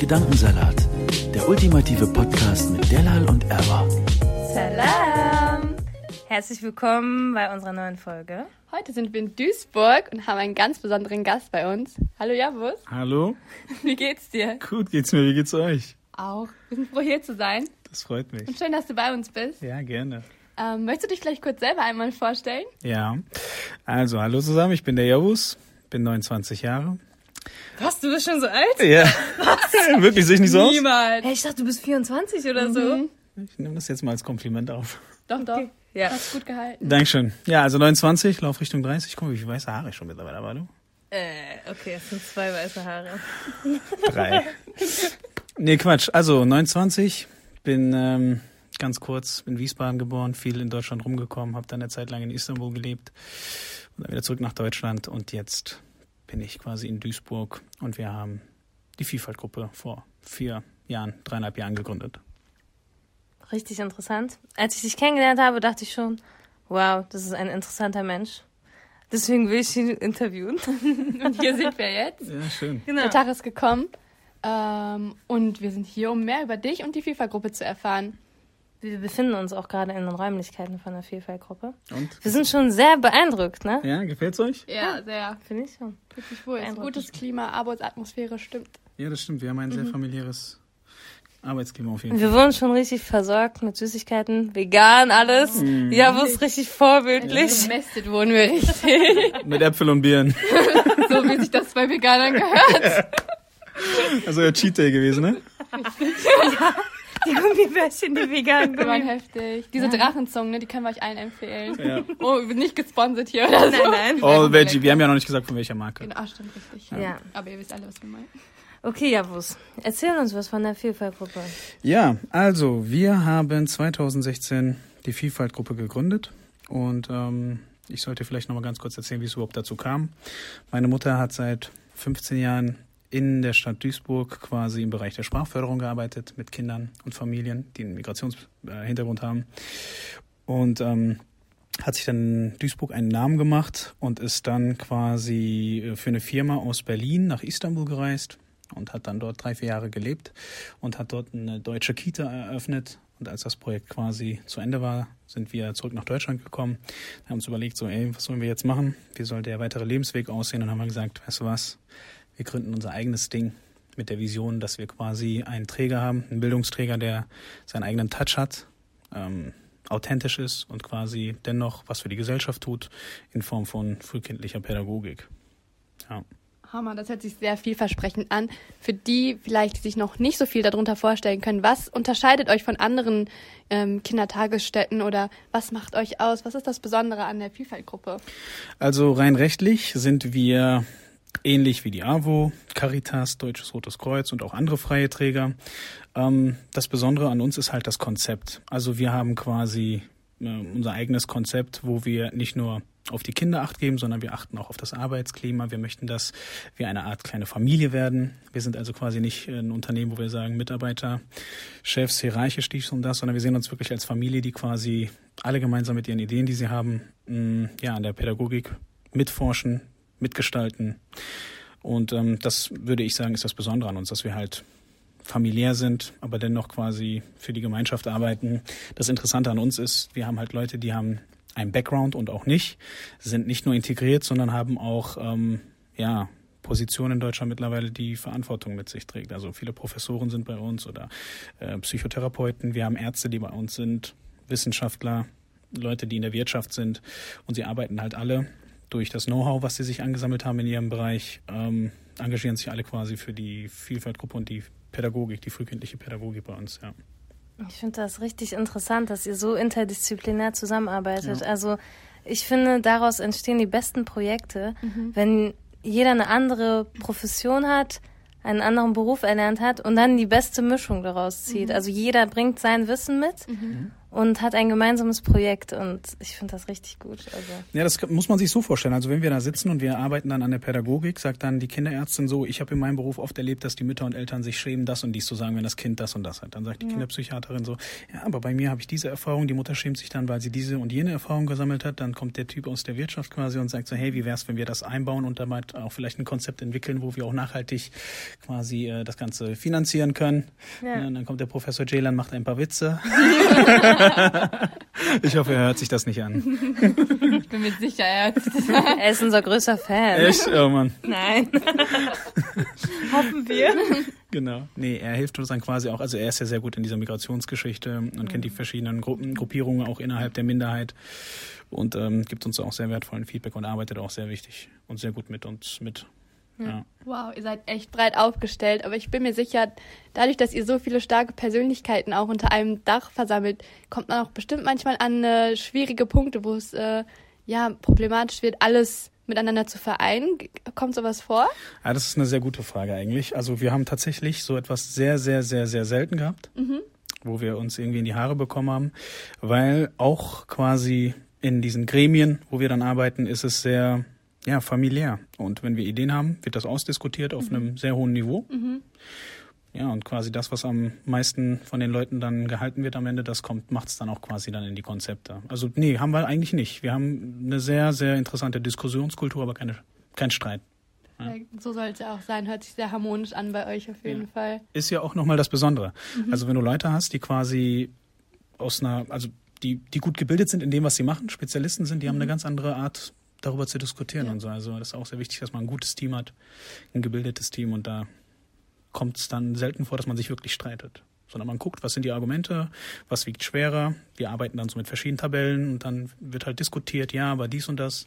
Gedankensalat, der ultimative Podcast mit Delal und Erwa. Salam! Herzlich willkommen bei unserer neuen Folge. Heute sind wir in Duisburg und haben einen ganz besonderen Gast bei uns. Hallo Javus, Hallo, wie geht's dir? gut geht's mir, wie geht's euch? Auch. Wir sind froh hier zu sein Das freut mich. und schön, dass du bei uns bist. Ja, gerne. Ähm, möchtest du dich vielleicht kurz selber einmal vorstellen? Ja, also hallo zusammen, ich bin der Javus, bin 29 Jahre. Was, du bist schon so alt? Ja, wirklich sehe ich nicht so aus? Niemals. Hey, ich dachte, du bist 24 oder so. Ich nehme das jetzt mal als Kompliment auf. Doch, doch. Ja. Hast gut gehalten. Dankeschön. Ja, also 29, lauf Richtung 30. Guck mal, wie viele weiße Haare ich schon mittlerweile habe, du? Äh, okay, es sind zwei weiße Haare. Drei. nee, Quatsch. Also 29, bin ähm, ganz kurz in Wiesbaden geboren, viel in Deutschland rumgekommen, habe dann eine Zeit lang in Istanbul gelebt und dann wieder zurück nach Deutschland und jetzt bin ich quasi in Duisburg und wir haben die Vielfaltgruppe vor vier Jahren, dreieinhalb Jahren gegründet. Richtig interessant. Als ich dich kennengelernt habe, dachte ich schon, wow, das ist ein interessanter Mensch. Deswegen will ich ihn interviewen. Und hier sind wir jetzt. Ja, schön. Genau. Der Tag ist gekommen. Ähm, und wir sind hier, um mehr über dich und die FIFA-Gruppe zu erfahren. Wir befinden uns auch gerade in den Räumlichkeiten von der Vielfaltgruppe. Und? Wir sind schon sehr beeindruckt, ne? Ja, gefällt's euch? Ja, sehr. Finde ich schon. Wirklich wohl. Ein gutes Klima, Arbeitsatmosphäre stimmt. Ja, das stimmt. Wir haben ein sehr familiäres Arbeitsklima auf jeden Fall. wir wurden schon richtig versorgt mit Süßigkeiten, vegan, alles. Ja, wo ist richtig vorbildlich. Gemästet wurden wir richtig. Mit Äpfel und Birnen. so wie sich das bei Veganern gehört. Also ja Cheat Day gewesen, ne? Die Gummibärchen, die vegan Die waren heftig. Diese Drachenzungen, ne, die können wir euch allen empfehlen. Ja. Oh, wir sind nicht gesponsert hier oder so. Nein, nein. All Veggie. Wir haben ja noch nicht gesagt, von welcher Marke. Ah, stimmt, richtig. Ja. Aber ihr wisst alle, was wir meinen. Okay, Javus, erzähl uns was von der Vielfaltgruppe. Ja, also wir haben 2016 die Vielfaltgruppe gegründet und ähm, ich sollte vielleicht noch mal ganz kurz erzählen, wie es überhaupt dazu kam. Meine Mutter hat seit 15 Jahren in der Stadt Duisburg quasi im Bereich der Sprachförderung gearbeitet mit Kindern und Familien, die einen Migrationshintergrund haben und ähm, hat sich dann in Duisburg einen Namen gemacht und ist dann quasi äh, für eine Firma aus Berlin nach Istanbul gereist und hat dann dort drei, vier Jahre gelebt und hat dort eine deutsche Kita eröffnet. Und als das Projekt quasi zu Ende war, sind wir zurück nach Deutschland gekommen, haben uns überlegt, so, ey, was sollen wir jetzt machen? Wie soll der weitere Lebensweg aussehen? Und haben wir gesagt, weißt du was, wir gründen unser eigenes Ding mit der Vision, dass wir quasi einen Träger haben, einen Bildungsträger, der seinen eigenen Touch hat, ähm, authentisch ist und quasi dennoch was für die Gesellschaft tut in Form von frühkindlicher Pädagogik. Ja. Hammer, das hört sich sehr vielversprechend an. Für die vielleicht, die sich noch nicht so viel darunter vorstellen können, was unterscheidet euch von anderen ähm, Kindertagesstätten oder was macht euch aus? Was ist das Besondere an der Vielfaltgruppe? Also rein rechtlich sind wir ähnlich wie die AWO, Caritas, Deutsches Rotes Kreuz und auch andere freie Träger. Ähm, das Besondere an uns ist halt das Konzept. Also wir haben quasi äh, unser eigenes Konzept, wo wir nicht nur auf die Kinder acht geben, sondern wir achten auch auf das Arbeitsklima. Wir möchten, dass wir eine Art kleine Familie werden. Wir sind also quasi nicht ein Unternehmen, wo wir sagen, Mitarbeiter, Chefs, hierarchisch dies und das, sondern wir sehen uns wirklich als Familie, die quasi alle gemeinsam mit ihren Ideen, die sie haben, mh, ja, an der Pädagogik mitforschen, mitgestalten. Und ähm, das würde ich sagen, ist das Besondere an uns, dass wir halt familiär sind, aber dennoch quasi für die Gemeinschaft arbeiten. Das Interessante an uns ist, wir haben halt Leute, die haben einen Background und auch nicht, sind nicht nur integriert, sondern haben auch ähm, ja Positionen in Deutschland mittlerweile, die Verantwortung mit sich trägt. Also viele Professoren sind bei uns oder äh, Psychotherapeuten. Wir haben Ärzte, die bei uns sind, Wissenschaftler, Leute, die in der Wirtschaft sind und sie arbeiten halt alle durch das Know-how, was sie sich angesammelt haben in ihrem Bereich, ähm, engagieren sich alle quasi für die Vielfaltgruppe und die Pädagogik, die frühkindliche Pädagogik bei uns, ja. Ich finde das richtig interessant, dass ihr so interdisziplinär zusammenarbeitet. Ja. Also ich finde, daraus entstehen die besten Projekte, mhm. wenn jeder eine andere Profession hat, einen anderen Beruf erlernt hat und dann die beste Mischung daraus zieht. Mhm. Also jeder bringt sein Wissen mit mhm und hat ein gemeinsames Projekt und ich finde das richtig gut. Also. Ja, das muss man sich so vorstellen. Also wenn wir da sitzen und wir arbeiten dann an der Pädagogik, sagt dann die Kinderärztin so, ich habe in meinem Beruf oft erlebt, dass die Mütter und Eltern sich schämen, das und dies zu sagen, wenn das Kind das und das hat. Dann sagt die ja. Kinderpsychiaterin so, ja, aber bei mir habe ich diese Erfahrung, die Mutter schämt sich dann, weil sie diese und jene Erfahrung gesammelt hat. Dann kommt der Typ aus der Wirtschaft quasi und sagt so, hey, wie wär's, wenn wir das einbauen und damit auch vielleicht ein Konzept entwickeln, wo wir auch nachhaltig quasi äh, das Ganze finanzieren können. Ja. Ja, dann kommt der Professor Jaylan, macht ein paar Witze. ich hoffe, er hört sich das nicht an. Ich bin mir sicher, er hört sich das an. Er ist unser größter Fan. Echt? Oh Mann. Nein. Hoffen wir. Genau. Nee, er hilft uns dann quasi auch, also er ist ja sehr gut in dieser Migrationsgeschichte und mhm. kennt die verschiedenen Gruppen, Gruppierungen auch innerhalb der Minderheit und ähm, gibt uns auch sehr wertvollen Feedback und arbeitet auch sehr wichtig und sehr gut mit uns mit. Ja. Wow, ihr seid echt breit aufgestellt, aber ich bin mir sicher, dadurch, dass ihr so viele starke Persönlichkeiten auch unter einem Dach versammelt, kommt man auch bestimmt manchmal an äh, schwierige Punkte, wo es äh, ja problematisch wird, alles miteinander zu vereinen. Kommt sowas vor? Ja, das ist eine sehr gute Frage eigentlich. Also wir haben tatsächlich so etwas sehr, sehr, sehr, sehr selten gehabt, mhm. wo wir uns irgendwie in die Haare bekommen haben, weil auch quasi in diesen Gremien, wo wir dann arbeiten, ist es sehr ja, familiär. Und wenn wir Ideen haben, wird das ausdiskutiert auf mhm. einem sehr hohen Niveau. Mhm. Ja, und quasi das, was am meisten von den Leuten dann gehalten wird am Ende, das kommt, macht es dann auch quasi dann in die Konzepte. Also nee, haben wir eigentlich nicht. Wir haben eine sehr, sehr interessante Diskussionskultur, aber keine, kein Streit. Ja. So soll es ja auch sein. Hört sich sehr harmonisch an bei euch auf jeden ja. Fall. Ist ja auch nochmal das Besondere. Mhm. Also wenn du Leute hast, die quasi aus einer, also die, die gut gebildet sind in dem, was sie machen, Spezialisten sind, die mhm. haben eine ganz andere Art darüber zu diskutieren ja. und so. Also das ist auch sehr wichtig, dass man ein gutes Team hat, ein gebildetes Team und da kommt es dann selten vor, dass man sich wirklich streitet. Sondern man guckt, was sind die Argumente, was wiegt schwerer. Wir arbeiten dann so mit verschiedenen Tabellen und dann wird halt diskutiert, ja, aber dies und das.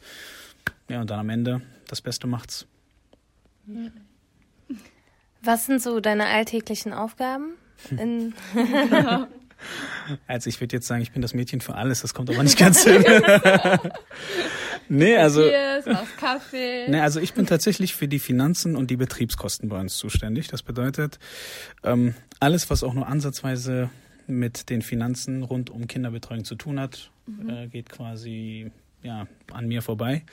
Ja, und dann am Ende das Beste macht's. Was sind so deine alltäglichen Aufgaben? In also ich würde jetzt sagen, ich bin das Mädchen für alles, das kommt aber nicht ganz hin. nee, also. Cheers, Kaffee. Nee, also ich bin tatsächlich für die Finanzen und die Betriebskosten bei uns zuständig. Das bedeutet, ähm, alles, was auch nur ansatzweise mit den Finanzen rund um Kinderbetreuung zu tun hat, mhm. äh, geht quasi ja, an mir vorbei.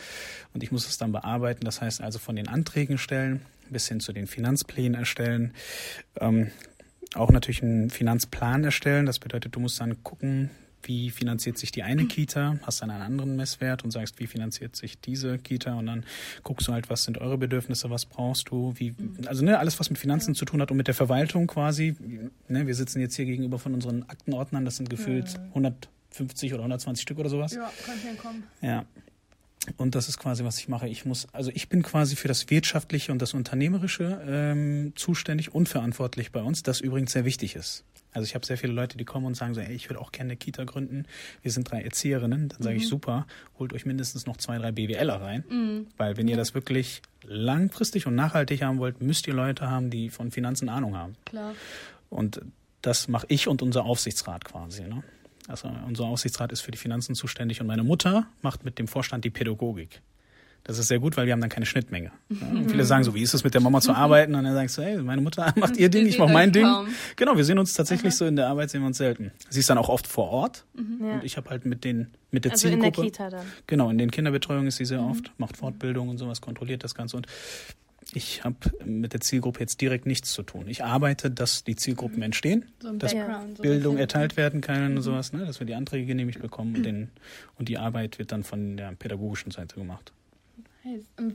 Und ich muss es dann bearbeiten. Das heißt also von den Anträgen stellen bis hin zu den Finanzplänen erstellen. Ähm, auch natürlich einen Finanzplan erstellen. Das bedeutet, du musst dann gucken, wie finanziert sich die eine Kita, hast dann einen anderen Messwert und sagst, wie finanziert sich diese Kita und dann guckst du halt, was sind eure Bedürfnisse, was brauchst du, wie, also ne, alles, was mit Finanzen zu tun hat und mit der Verwaltung quasi. Ne, wir sitzen jetzt hier gegenüber von unseren Aktenordnern, das sind gefühlt 150 oder 120 Stück oder sowas. Ja, kann hinkommen. Ja. Und das ist quasi, was ich mache. Ich muss, also ich bin quasi für das Wirtschaftliche und das Unternehmerische ähm, zuständig und verantwortlich bei uns, das übrigens sehr wichtig ist. Also ich habe sehr viele Leute, die kommen und sagen so, ey, ich will auch gerne eine Kita gründen. Wir sind drei Erzieherinnen. Dann sage mhm. ich, super, holt euch mindestens noch zwei, drei BWLer rein. Mhm. Weil wenn ihr das wirklich langfristig und nachhaltig haben wollt, müsst ihr Leute haben, die von Finanzen Ahnung haben. Klar. Und das mache ich und unser Aufsichtsrat quasi. Ne? Also unser Aufsichtsrat ist für die Finanzen zuständig und meine Mutter macht mit dem Vorstand die Pädagogik. Das ist sehr gut, weil wir haben dann keine Schnittmenge. Ja, viele sagen so, wie ist es mit der Mama zu arbeiten? Und dann sagst du, hey, meine Mutter macht ihr Ding, ich mache mein Ding. Genau, wir sehen uns tatsächlich Aha. so in der Arbeit, sehen wir uns selten. Sie ist dann auch oft vor Ort mhm. und ich habe halt mit den mit der also Zielgruppe. In der Kita dann. Genau, in den Kinderbetreuungen ist sie sehr mhm. oft, macht Fortbildung und sowas, kontrolliert das Ganze und ich habe mit der Zielgruppe jetzt direkt nichts zu tun. Ich arbeite, dass die Zielgruppen mhm. entstehen, so dass Bildung so erteilt werden kann und mhm. sowas, ne, dass wir die Anträge genehmigt bekommen und, den, und die Arbeit wird dann von der pädagogischen Seite gemacht.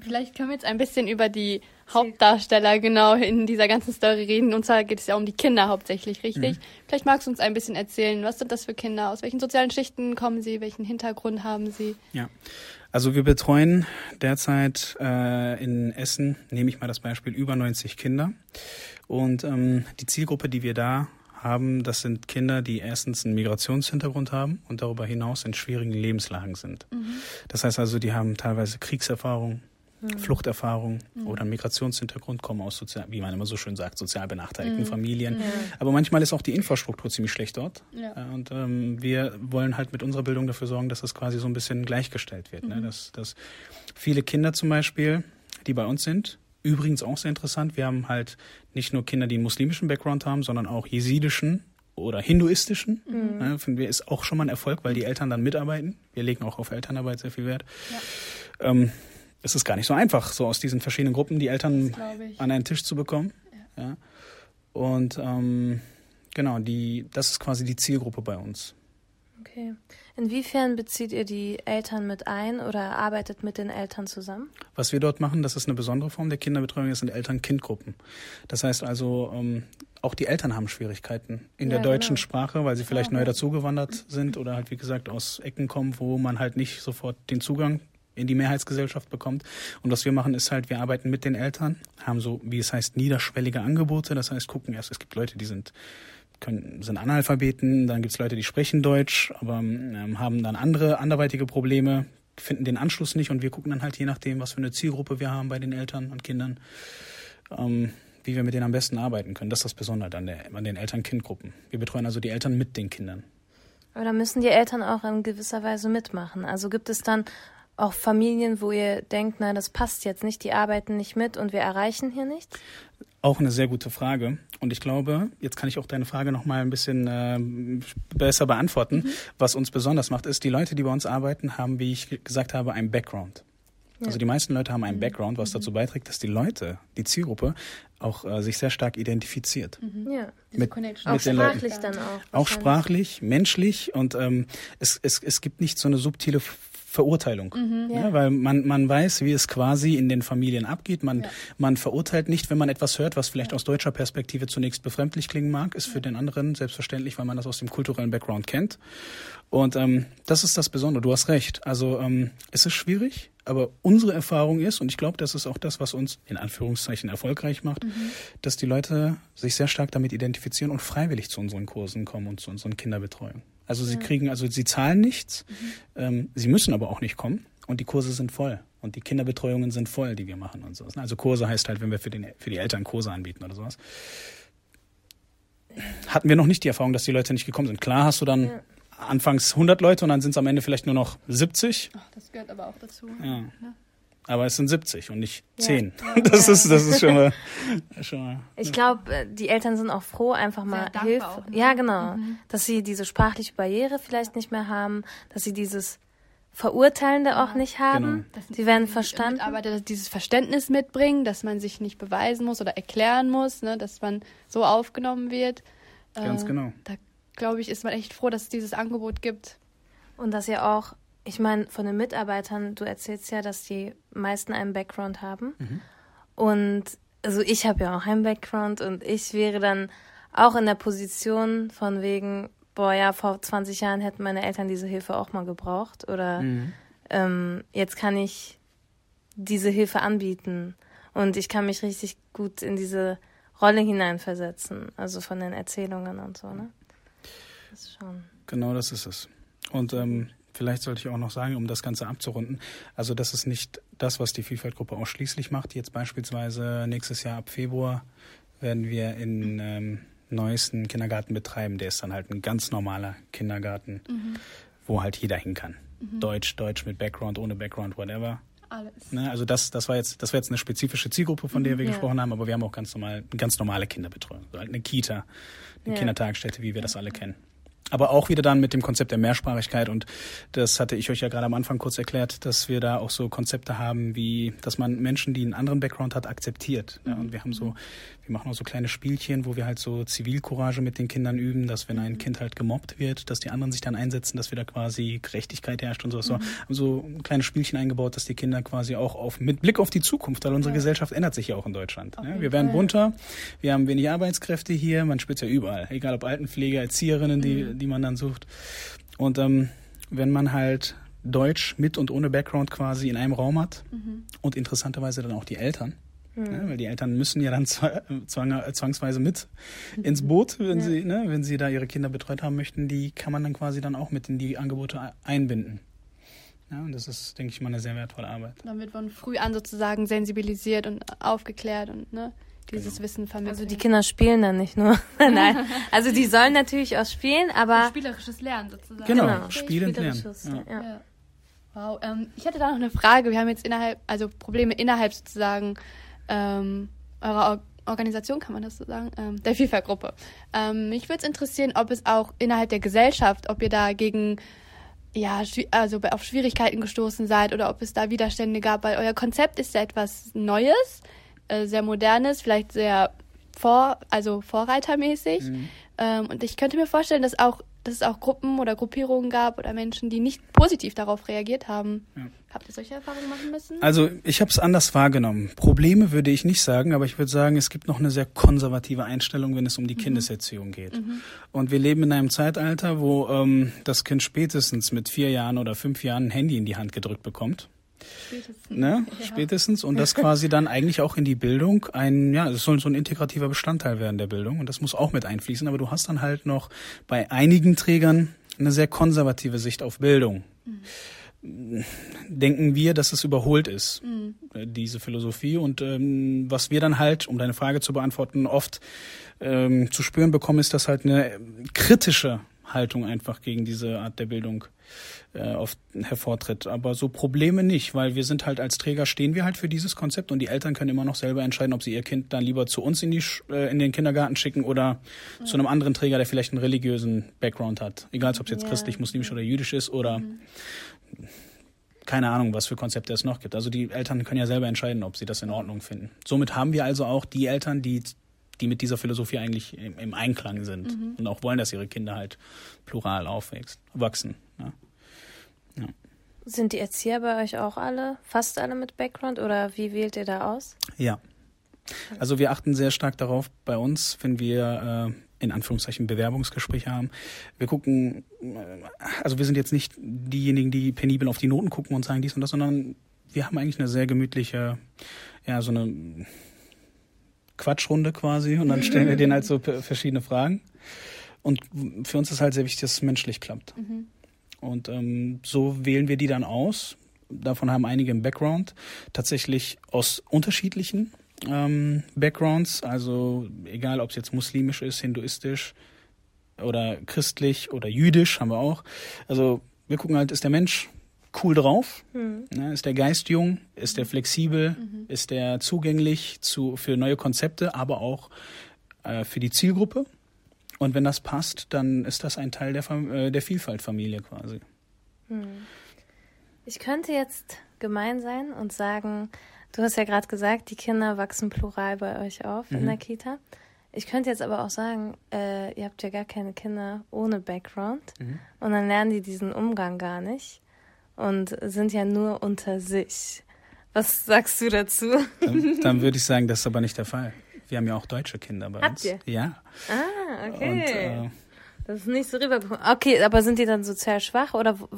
Vielleicht können wir jetzt ein bisschen über die Hauptdarsteller genau in dieser ganzen Story reden. Und zwar geht es ja um die Kinder hauptsächlich, richtig? Mhm. Vielleicht magst du uns ein bisschen erzählen, was sind das für Kinder? Aus welchen sozialen Schichten kommen sie? Welchen Hintergrund haben sie? Ja, also wir betreuen derzeit äh, in Essen, nehme ich mal das Beispiel, über 90 Kinder. Und ähm, die Zielgruppe, die wir da haben, das sind Kinder, die erstens einen Migrationshintergrund haben und darüber hinaus in schwierigen Lebenslagen sind. Mhm. Das heißt also, die haben teilweise Kriegserfahrung, mhm. Fluchterfahrung mhm. oder einen Migrationshintergrund, kommen aus sozial, wie man immer so schön sagt, sozial benachteiligten mhm. Familien. Aber manchmal ist auch die Infrastruktur ziemlich schlecht dort. Ja. Und ähm, wir wollen halt mit unserer Bildung dafür sorgen, dass das quasi so ein bisschen gleichgestellt wird. Ne? Mhm. Dass, dass viele Kinder zum Beispiel, die bei uns sind, übrigens auch sehr interessant, wir haben halt nicht nur Kinder, die einen muslimischen Background haben, sondern auch jesidischen oder hinduistischen. Mhm. Ne, finden wir ist auch schon mal ein Erfolg, weil die Eltern dann mitarbeiten. Wir legen auch auf Elternarbeit sehr viel Wert. Ja. Ähm, es ist gar nicht so einfach, so aus diesen verschiedenen Gruppen die Eltern an einen Tisch zu bekommen. Ja. ja. Und ähm, genau, die, das ist quasi die Zielgruppe bei uns. Okay. Inwiefern bezieht ihr die Eltern mit ein oder arbeitet mit den Eltern zusammen? Was wir dort machen, das ist eine besondere Form der Kinderbetreuung, das sind Eltern-Kind-Gruppen. Das heißt also, ähm, auch die Eltern haben Schwierigkeiten in ja, der deutschen genau. Sprache, weil sie vielleicht ja, neu dazugewandert sind oder halt, wie gesagt, aus Ecken kommen, wo man halt nicht sofort den Zugang in die Mehrheitsgesellschaft bekommt. Und was wir machen, ist halt, wir arbeiten mit den Eltern, haben so, wie es heißt, niederschwellige Angebote. Das heißt, gucken erst, es gibt Leute, die sind können, sind Analphabeten, dann gibt es Leute, die sprechen Deutsch, aber ähm, haben dann andere anderweitige Probleme, finden den Anschluss nicht und wir gucken dann halt je nachdem, was für eine Zielgruppe wir haben bei den Eltern und Kindern, ähm, wie wir mit denen am besten arbeiten können. Das ist das Besondere an, der, an den Eltern-Kind-Gruppen. Wir betreuen also die Eltern mit den Kindern. Aber da müssen die Eltern auch in gewisser Weise mitmachen. Also gibt es dann auch Familien, wo ihr denkt, nein, das passt jetzt nicht, die arbeiten nicht mit und wir erreichen hier nichts? Auch eine sehr gute Frage. Und ich glaube, jetzt kann ich auch deine Frage noch mal ein bisschen äh, besser beantworten. Mhm. Was uns besonders macht, ist, die Leute, die bei uns arbeiten, haben, wie ich gesagt habe, einen Background. Ja. Also die meisten Leute haben einen mhm. Background, was mhm. dazu beiträgt, dass die Leute, die Zielgruppe, auch äh, sich sehr stark identifiziert. Mhm. Ja, mit, mit auch sprachlich dann auch. Auch sprachlich, menschlich und ähm, es, es, es gibt nicht so eine subtile Verurteilung. Mhm, ja. ja. weil man, man weiß, wie es quasi in den Familien abgeht. Man, ja. man verurteilt nicht, wenn man etwas hört, was vielleicht aus deutscher Perspektive zunächst befremdlich klingen mag, ist für den anderen selbstverständlich, weil man das aus dem kulturellen Background kennt. Und ähm, das ist das Besondere. Du hast recht. Also ähm, es ist schwierig, aber unsere Erfahrung ist, und ich glaube, das ist auch das, was uns in Anführungszeichen erfolgreich macht, mhm. dass die Leute sich sehr stark damit identifizieren und freiwillig zu unseren Kursen kommen und zu unseren Kinderbetreuungen. Also sie kriegen, also sie zahlen nichts, mhm. ähm, sie müssen aber auch nicht kommen und die Kurse sind voll. Und die Kinderbetreuungen sind voll, die wir machen und so. Also Kurse heißt halt, wenn wir für, den, für die Eltern Kurse anbieten oder sowas. Hatten wir noch nicht die Erfahrung, dass die Leute nicht gekommen sind. Klar hast du dann ja. anfangs 100 Leute und dann sind es am Ende vielleicht nur noch 70. Ach, das gehört aber auch dazu. Ja. Aber es sind 70 und nicht 10. Ja. Das, ist, das ist schon mal. Schon mal ich glaube, äh, die Eltern sind auch froh, einfach mal Hilfe. Auch, ne? Ja, genau. Mhm. Dass sie diese sprachliche Barriere vielleicht nicht mehr haben, dass sie dieses Verurteilende auch nicht haben. Genau. Sie werden verstanden. Aber dieses Verständnis mitbringen, dass man sich nicht beweisen muss oder erklären muss, ne, dass man so aufgenommen wird. Ganz äh, genau. Da glaube ich, ist man echt froh, dass es dieses Angebot gibt. Und dass ihr auch ich meine, von den Mitarbeitern, du erzählst ja, dass die meisten einen Background haben. Mhm. Und also ich habe ja auch einen Background und ich wäre dann auch in der Position von wegen, boah, ja, vor 20 Jahren hätten meine Eltern diese Hilfe auch mal gebraucht. Oder mhm. ähm, jetzt kann ich diese Hilfe anbieten. Und ich kann mich richtig gut in diese Rolle hineinversetzen. Also von den Erzählungen und so, ne? Das ist schon. Genau das ist es. Und ähm, Vielleicht sollte ich auch noch sagen, um das Ganze abzurunden, also das ist nicht das, was die Vielfaltgruppe ausschließlich macht. Jetzt beispielsweise nächstes Jahr ab Februar werden wir in ähm, neuesten Kindergarten betreiben. Der ist dann halt ein ganz normaler Kindergarten, mhm. wo halt jeder hin kann. Mhm. Deutsch, Deutsch mit Background, ohne Background, whatever. Alles. Ne, also das, das war jetzt, das war jetzt eine spezifische Zielgruppe, von der wir ja. gesprochen haben, aber wir haben auch ganz normal, ganz normale Kinderbetreuung. So halt eine Kita, eine ja. Kindertagesstätte, wie wir das alle kennen aber auch wieder dann mit dem Konzept der Mehrsprachigkeit und das hatte ich euch ja gerade am Anfang kurz erklärt, dass wir da auch so Konzepte haben, wie dass man Menschen, die einen anderen Background hat, akzeptiert. Ja, und wir haben so, wir machen auch so kleine Spielchen, wo wir halt so Zivilcourage mit den Kindern üben, dass wenn ein mhm. Kind halt gemobbt wird, dass die anderen sich dann einsetzen, dass wieder quasi Gerechtigkeit herrscht und sowas. Mhm. So, haben so kleine Spielchen eingebaut, dass die Kinder quasi auch auf mit Blick auf die Zukunft, weil unsere ja. Gesellschaft ändert sich ja auch in Deutschland. Ja, wir werden bunter, wir haben wenig Arbeitskräfte hier, man spürt ja überall, egal ob Altenpfleger, Erzieherinnen, die mhm die man dann sucht. Und ähm, wenn man halt Deutsch mit und ohne Background quasi in einem Raum hat mhm. und interessanterweise dann auch die Eltern, mhm. ja, weil die Eltern müssen ja dann zwang, zwangsweise mit ins Boot, wenn ja. sie, ne, wenn sie da ihre Kinder betreut haben möchten, die kann man dann quasi dann auch mit in die Angebote einbinden. Ja, und das ist, denke ich mal, eine sehr wertvolle Arbeit. Dann wird von früh an sozusagen sensibilisiert und aufgeklärt und ne, dieses Genau. Wissen vermittelt. Also die Kinder spielen dann nicht nur. Nein. Also die sollen natürlich auch spielen, aber spielerisches Lernen sozusagen. Genau, Genau. spielend lernen. Spielerisches, Ja. ja. Ja. Wow. Ähm, ich hätte da noch eine Frage. Wir haben jetzt innerhalb, also Probleme innerhalb sozusagen ähm, eurer Or Organisation, kann man das so sagen, ähm, der FIFA-Gruppe. Ähm, mich würde es interessieren, ob es auch innerhalb der Gesellschaft, ob ihr da gegen ja, also auf Schwierigkeiten gestoßen seid oder ob es da Widerstände gab, weil euer Konzept ist ja etwas Neues, äh, sehr modernes, vielleicht sehr vor, also vorreitermäßig. Ähm, und ich könnte mir vorstellen, dass auch, dass es auch Gruppen oder Gruppierungen gab oder Menschen, die nicht positiv darauf reagiert haben. Habt ihr solche Erfahrungen machen müssen? Also ich habe es anders wahrgenommen. Probleme würde ich nicht sagen, aber ich würde sagen, es gibt noch eine sehr konservative Einstellung, wenn es um die Kindeserziehung geht. Und wir leben in einem Zeitalter, wo ähm, das Kind spätestens mit vier Jahren oder fünf Jahren ein Handy in die Hand gedrückt bekommt. Ne? Spätestens. Und das quasi dann eigentlich auch in die Bildung ein, ja, es soll so ein integrativer Bestandteil werden der Bildung. Und das muss auch mit einfließen. Aber du hast dann halt noch bei einigen Trägern eine sehr konservative Sicht auf Bildung. Denken wir, dass es überholt ist, äh, diese Philosophie. Und ähm, was wir dann halt, um deine Frage zu beantworten, oft ähm, zu spüren bekommen, ist, dass halt eine kritische Haltung einfach gegen diese Art der Bildung äh, oft hervortritt. Aber so Probleme nicht, weil wir sind halt als Träger stehen wir halt für dieses Konzept und die Eltern können immer noch selber entscheiden, ob sie ihr Kind dann lieber zu uns in die äh, in den Kindergarten schicken oder zu einem anderen Träger, der vielleicht einen religiösen Background hat. Egal, ob es jetzt Ja. christlich, muslimisch oder jüdisch ist oder keine Ahnung, was für Konzepte es noch gibt. Also die Eltern können ja selber entscheiden, ob sie das in Ordnung finden. Somit haben wir also auch die Eltern, die die mit dieser Philosophie eigentlich im, im Einklang sind und auch wollen, dass ihre Kinder halt plural aufwächst, wachsen. Ja. sind die Erzieher bei euch auch alle, fast alle mit Background oder wie wählt ihr da aus? Ja. Also wir achten sehr stark darauf bei uns, wenn wir äh, in Anführungszeichen Bewerbungsgespräche haben. Wir gucken, äh, also wir sind jetzt nicht diejenigen, die penibel auf die Noten gucken und sagen dies und das, sondern wir haben eigentlich eine sehr gemütliche, ja, so eine Quatschrunde quasi und dann stellen wir denen halt so verschiedene Fragen. Und für uns ist halt sehr wichtig, dass es menschlich klappt. Und ähm, so wählen wir die dann aus. Davon haben einige im Background. Tatsächlich aus unterschiedlichen ähm, Backgrounds. Also egal, ob es jetzt muslimisch ist, hinduistisch oder christlich oder jüdisch haben wir auch. Also wir gucken halt, ist der Mensch cool drauf? Ne, ist der Geist jung? Ist der flexibel? Ist der zugänglich zu, für neue Konzepte, aber auch äh, für die Zielgruppe? Und wenn das passt, dann ist das ein Teil der, Fam äh, der Vielfaltfamilie quasi. Ich könnte jetzt gemein sein und sagen, du hast ja gerade gesagt, die Kinder wachsen plural bei euch auf in der Kita. Ich könnte jetzt aber auch sagen, äh, ihr habt ja gar keine Kinder ohne Background und dann lernen die diesen Umgang gar nicht und sind ja nur unter sich. Was sagst du dazu? Dann, dann würde ich sagen, das ist aber nicht der Fall. Wir haben ja auch deutsche Kinder bei Habt uns. ihr? Ja. Ah, okay. Und äh, Das ist nicht so rübergekommen. Okay, aber sind die dann sozial schwach oder wo-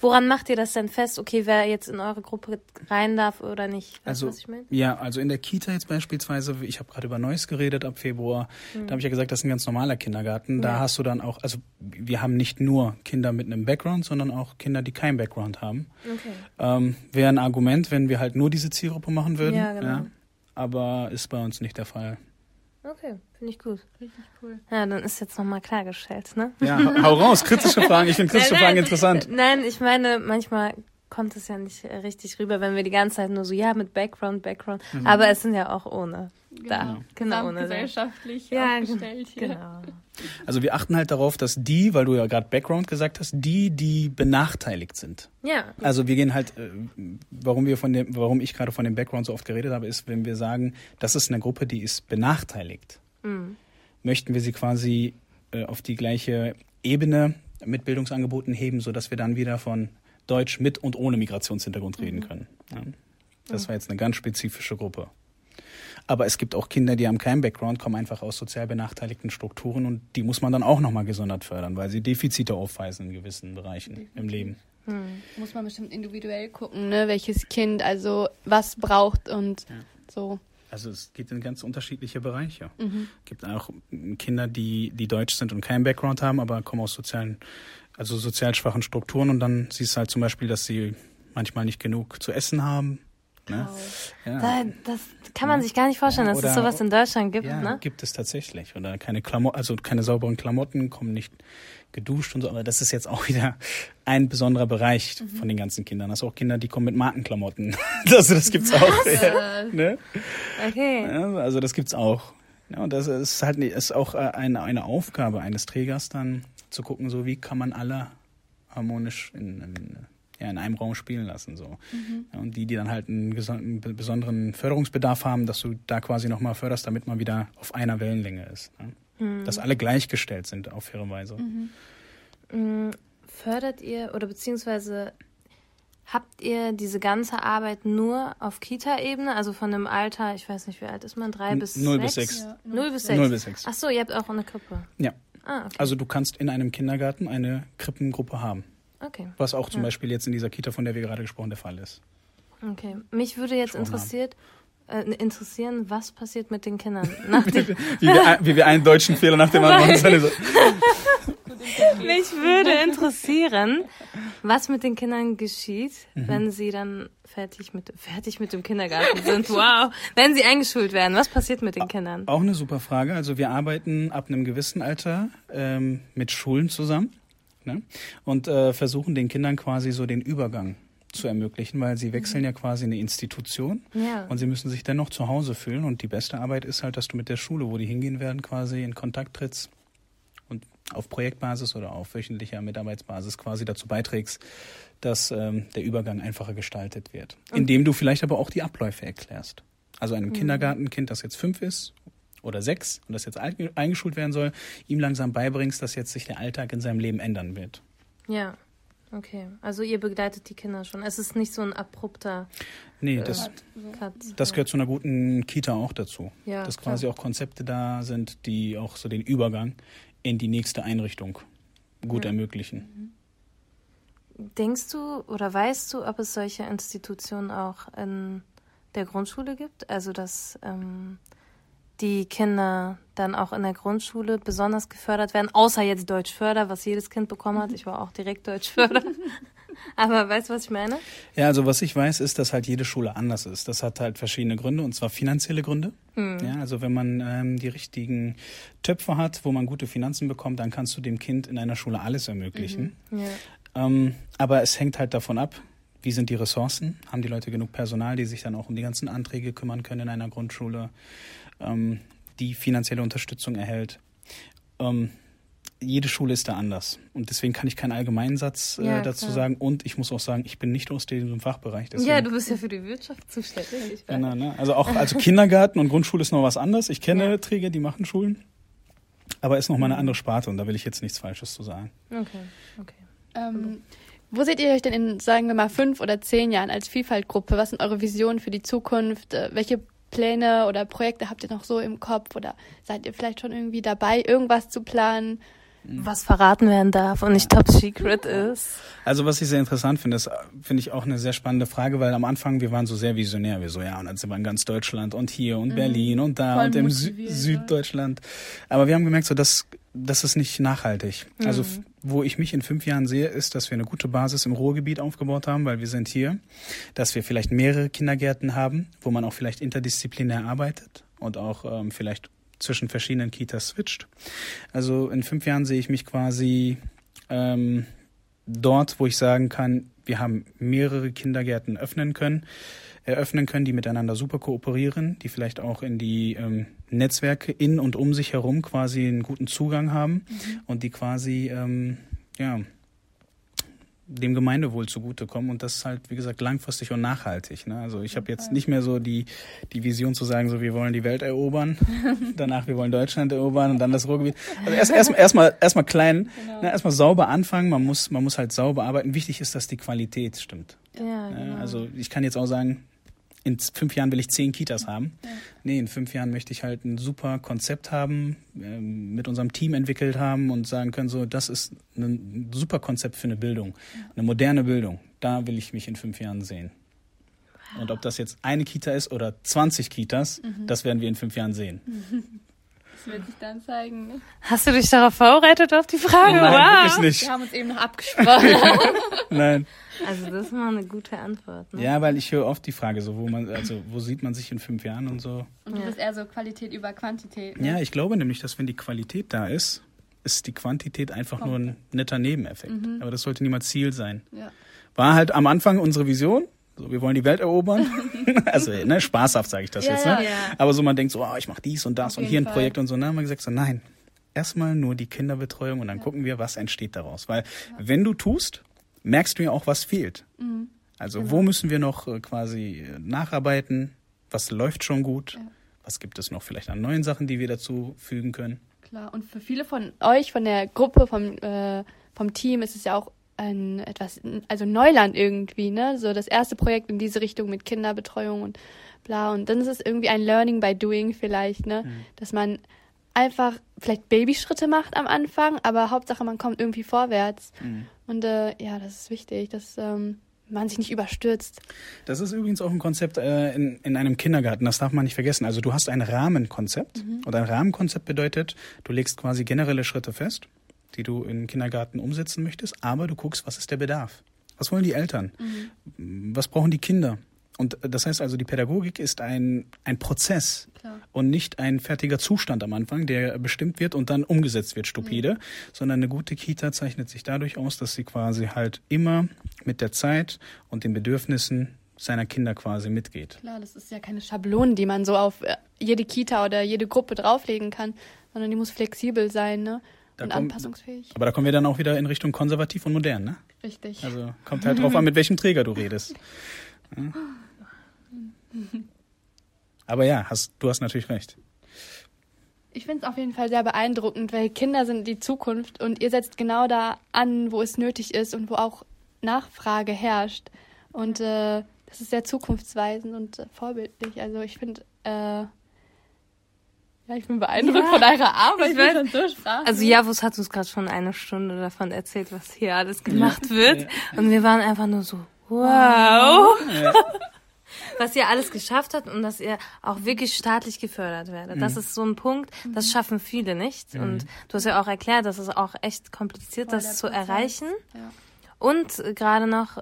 woran macht ihr das denn fest? Okay, wer jetzt in eure Gruppe rein darf oder nicht? Weißt Also ich meine? ja, also in der Kita jetzt beispielsweise, ich habe gerade über Neues geredet ab Februar, da habe ich ja gesagt, das ist ein ganz normaler Kindergarten. Da Mhm. Ja. hast du dann auch, also wir haben nicht nur Kinder mit einem Background, sondern auch Kinder, die keinen Background haben. Okay. Ähm, Wäre ein Argument, wenn wir halt nur diese Zielgruppe machen würden. Ja, genau. Aber ist bei uns nicht der Fall. Okay, finde ich gut. Richtig cool. Ja, dann ist jetzt nochmal klargestellt, ne? Ja, hau- hau raus, kritische Fragen. Ich finde kritische Fragen interessant. Nein, ich meine, manchmal kommt es ja nicht äh, richtig rüber, wenn wir die ganze Zeit nur so, ja, mit Background, Background. Mhm. Aber es sind ja auch ohne. Da. Genau, ohne. da. gesellschaftlich Ja, aufgestellt hier. Genau. Also wir achten halt darauf, dass die, weil du ja gerade Background gesagt hast, die, die benachteiligt sind. Ja. Also wir gehen halt, äh, warum wir von dem, warum ich gerade von dem Background so oft geredet habe, ist, wenn wir sagen, das ist eine Gruppe, die ist benachteiligt, möchten wir sie quasi äh, auf die gleiche Ebene mit Bildungsangeboten heben, sodass wir dann wieder von Deutsch mit und ohne Migrationshintergrund reden können. Ja. Das war jetzt eine ganz spezifische Gruppe. Aber es gibt auch Kinder, die haben keinen Background, kommen einfach aus sozial benachteiligten Strukturen und die muss man dann auch nochmal gesondert fördern, weil sie Defizite aufweisen in gewissen Bereichen im Leben. Muss man bestimmt individuell gucken, ne? welches Kind also was braucht und so. Also es geht in ganz unterschiedliche Bereiche. Es gibt auch Kinder, die, die deutsch sind und keinen Background haben, aber kommen aus sozialen also sozial schwachen Strukturen und dann siehst du halt zum Beispiel, dass sie manchmal nicht genug zu essen haben. Ne? Ja. Da, das kann man sich gar nicht vorstellen, dass es sowas in Deutschland gibt. Ja, ne? gibt es tatsächlich. Oder keine Klamotten, also keine sauberen Klamotten, kommen nicht geduscht und so. Aber das ist jetzt auch wieder ein besonderer Bereich mhm. von den ganzen Kindern. Sind auch Kinder, die kommen mit Markenklamotten. also das gibt's auch. Ja, ne? Okay. Ja, also das gibt's auch. Ja, und das ist halt ist auch äh, eine, eine Aufgabe eines Trägers dann zu gucken, so wie kann man alle harmonisch in, in, ja, in einem Raum spielen lassen. So. Mhm. Ja, und die, die dann halt einen, einen, besonderen Förderungsbedarf haben, dass du da quasi nochmal förderst, damit man wieder auf einer Wellenlänge ist. Ne? Mhm. Dass alle gleichgestellt sind auf faire Weise. Mhm. mhm. Fördert ihr oder beziehungsweise Habt ihr diese ganze Arbeit nur auf Kita-Ebene, also von dem Alter, ich weiß nicht, wie alt ist man, drei bis null bis sechs? Ja, null bis sechs. Null bis sechs. Ach so, ihr habt auch eine Krippe. Ja. Ah, okay. Also du kannst in einem Kindergarten eine Krippengruppe haben. Okay. Was auch zum ja. Beispiel jetzt in dieser Kita, von der wir gerade gesprochen, der Fall ist. Okay. Mich würde jetzt interessiert, äh, interessieren, was passiert mit den Kindern. wie, wir, wie wir einen deutschen Fehler nach dem anderen machen. Mich würde interessieren, was mit den Kindern geschieht, mhm. wenn sie dann fertig mit, fertig mit dem Kindergarten sind. Wow. Wenn sie eingeschult werden, was passiert mit den Kindern? Auch eine super Frage. Also wir arbeiten ab einem gewissen Alter ähm, mit Schulen zusammen ne? und äh, versuchen den Kindern quasi so den Übergang zu ermöglichen, weil sie wechseln mhm. ja quasi eine Institution ja. und sie müssen sich dennoch zu Hause fühlen. Und die beste Arbeit ist halt, dass du mit der Schule, wo die hingehen werden, quasi in Kontakt trittst auf Projektbasis oder auf wöchentlicher Mitarbeitsbasis quasi dazu beiträgst, dass ähm, der Übergang einfacher gestaltet wird. Indem du vielleicht aber auch die Abläufe erklärst. Also einem mhm. Kindergartenkind, das jetzt fünf ist oder sechs und das jetzt eingeschult werden soll, ihm langsam beibringst, dass jetzt sich der Alltag in seinem Leben ändern wird. Ja. Okay, also ihr begleitet die Kinder schon. Es ist nicht so ein abrupter. Nee, das, äh, Cut. das gehört zu einer guten Kita auch dazu. Ja, dass quasi klar. auch Konzepte da sind, die auch so den Übergang in die nächste Einrichtung gut ja. ermöglichen. Mhm. Denkst du oder weißt du, ob es solche Institutionen auch in der Grundschule gibt? Also dass ähm, die Kinder dann auch in der Grundschule besonders gefördert werden, außer jetzt Deutschförder, was jedes Kind bekommen hat. Ich war auch direkt Deutschförder. Aber weißt du, was ich meine? Ja, also was ich weiß, ist, dass halt jede Schule anders ist. Das hat halt verschiedene Gründe, und zwar finanzielle Gründe. Hm. Ja, also wenn man ähm, die richtigen Töpfe hat, wo man gute Finanzen bekommt, dann kannst du dem Kind in einer Schule alles ermöglichen. Mhm. Ja. Ähm, aber es hängt halt davon ab, wie sind die Ressourcen? Haben die Leute genug Personal, die sich dann auch um die ganzen Anträge kümmern können in einer Grundschule, ähm, die finanzielle Unterstützung erhält? Ähm, jede Schule ist da anders. Und deswegen kann ich keinen Allgemeinsatz äh, ja, dazu klar. sagen. Und ich muss auch sagen, ich bin nicht aus diesem Fachbereich. Deswegen, ja, du bist ja für die Wirtschaft zuständig. Genau, ne? Also auch also Kindergarten und Grundschule ist noch was anderes. Ich kenne ja. Träger, die machen Schulen. Aber ist noch mal eine andere Sparte und da will ich jetzt nichts Falsches zu sagen. Okay, okay. Ähm, wo seht ihr euch denn in, sagen wir mal, fünf oder zehn Jahren als Vielfaltgruppe? Was sind eure Visionen für die Zukunft? Äh, welche Pläne oder Projekte habt ihr noch so im Kopf? Oder seid ihr vielleicht schon irgendwie dabei, irgendwas zu planen? Was verraten werden darf und nicht top secret ist. Also was ich sehr interessant finde, ist, finde ich auch eine sehr spannende Frage, weil am Anfang wir waren so sehr visionär, wir so ja und dann sind wir in ganz Deutschland und hier und mhm. Berlin und da Voll und im Sü Süddeutschland. Aber wir haben gemerkt, so das das ist nicht nachhaltig. Mhm. Also wo ich mich in fünf Jahren sehe, ist, dass wir eine gute Basis im Ruhrgebiet aufgebaut haben, weil wir sind hier, dass wir vielleicht mehrere Kindergärten haben, wo man auch vielleicht interdisziplinär arbeitet und auch ähm, vielleicht zwischen verschiedenen Kitas switcht. Also in fünf Jahren sehe ich mich quasi ähm, dort, wo ich sagen kann, wir haben mehrere Kindergärten öffnen können, eröffnen können, die miteinander super kooperieren, die vielleicht auch in die ähm, Netzwerke in und um sich herum quasi einen guten Zugang haben mhm. und die quasi ähm, ja dem Gemeindewohl zugutekommen und das ist halt, wie gesagt, langfristig und nachhaltig. Ne? Also ich habe jetzt nicht mehr so die, die Vision zu sagen, so wir wollen die Welt erobern, danach wir wollen Deutschland erobern und dann das Ruhrgebiet. Also erst erstmal erstmal erstmal klein, genau. ne? erstmal sauber anfangen, man muss man muss halt sauber arbeiten. Wichtig ist, dass die Qualität stimmt. Ja, ne? genau. Also ich kann jetzt auch sagen, in fünf Jahren will ich zehn Kitas haben. Ja. Nee, in fünf Jahren möchte ich halt ein super Konzept haben, äh, mit unserem Team entwickelt haben und sagen können, so, das ist ein super Konzept für eine Bildung, eine moderne Bildung. Da will ich mich in fünf Jahren sehen. Und ob das jetzt eine Kita ist oder 20 Kitas, mhm. das werden wir in fünf Jahren sehen. Das wird sich dann zeigen. Hast du dich darauf vorbereitet auf die Frage? Nein, wow. wirklich nicht. Wir haben uns eben noch abgesprochen. Nein. Also das ist mal eine gute Antwort. Ne? Ja, weil ich höre oft die Frage so, wo man, also wo sieht man sich in fünf Jahren und so. Und du bist eher so Qualität über Quantität. Ne? Ja, ich glaube nämlich, dass wenn die Qualität da ist, ist die Quantität einfach nur ein netter Nebeneffekt. Aber das sollte niemals Ziel sein. Ja. War halt am Anfang unsere Vision. So, wir wollen die Welt erobern. also, ne, spaßhaft sage ich das Ja, jetzt, ja, ne? ja. Aber so man denkt so, oh, ich mache dies und das Auf und hier ein Fall. Projekt und so. Dann haben wir gesagt so, nein, erstmal nur die Kinderbetreuung und dann gucken wir, was entsteht daraus. Weil wenn du tust, merkst du ja auch, was fehlt. Mhm. Also Genau. wo müssen wir noch äh, quasi äh, nacharbeiten? Was läuft schon gut? Was gibt es noch vielleicht an neuen Sachen, die wir dazu fügen können? Klar. Und für viele von euch, von der Gruppe, vom, äh, vom Team, ist es ja auch ein etwas, also Neuland irgendwie, ne? So das erste Projekt in diese Richtung mit Kinderbetreuung und bla. Und dann ist es irgendwie ein Learning by Doing vielleicht, ne? Dass man einfach vielleicht Babyschritte macht am Anfang, aber Hauptsache man kommt irgendwie vorwärts. Und äh, ja, das ist wichtig, dass ähm, man sich nicht überstürzt. Das ist übrigens auch ein Konzept äh, in, in einem Kindergarten, das darf man nicht vergessen. Also du hast ein Rahmenkonzept und ein Rahmenkonzept bedeutet, du legst quasi generelle Schritte fest, die du im Kindergarten umsetzen möchtest, aber du guckst, was ist der Bedarf? Was wollen die Eltern? Was brauchen die Kinder? Und das heißt also, die Pädagogik ist ein, ein Prozess Klar. und nicht ein fertiger Zustand am Anfang, der bestimmt wird und dann umgesetzt wird, stupide, sondern eine gute Kita zeichnet sich dadurch aus, dass sie quasi halt immer mit der Zeit und den Bedürfnissen seiner Kinder quasi mitgeht. Klar, das ist ja keine Schablone, die man so auf äh, jede Kita oder jede Gruppe drauflegen kann, sondern die muss flexibel sein, ne? Da und kommt- anpassungsfähig. Aber da kommen wir dann auch wieder in Richtung konservativ und modern, ne? Richtig. Also kommt halt drauf an, mit welchem Träger du redest. Ja. Aber ja, hast, du hast natürlich recht. Ich finde es auf jeden Fall sehr beeindruckend, weil Kinder sind die Zukunft und ihr setzt genau da an, wo es nötig ist und wo auch Nachfrage herrscht. Und äh, das ist sehr zukunftsweisend und äh, vorbildlich. Also ich finde, äh, ja, ich bin beeindruckt Ja. von eurer Arbeit. Ich weiß- so. Also Javus hat uns gerade schon eine Stunde davon erzählt, was hier alles gemacht wird. Und wir waren einfach nur so, wow. Was ihr alles geschafft habt und dass ihr auch wirklich staatlich gefördert werdet. Das ist so ein Punkt, das schaffen viele nicht. Und du hast ja auch erklärt, dass es auch echt kompliziert, Voll das zu Prozess. erreichen. Ja. Und gerade noch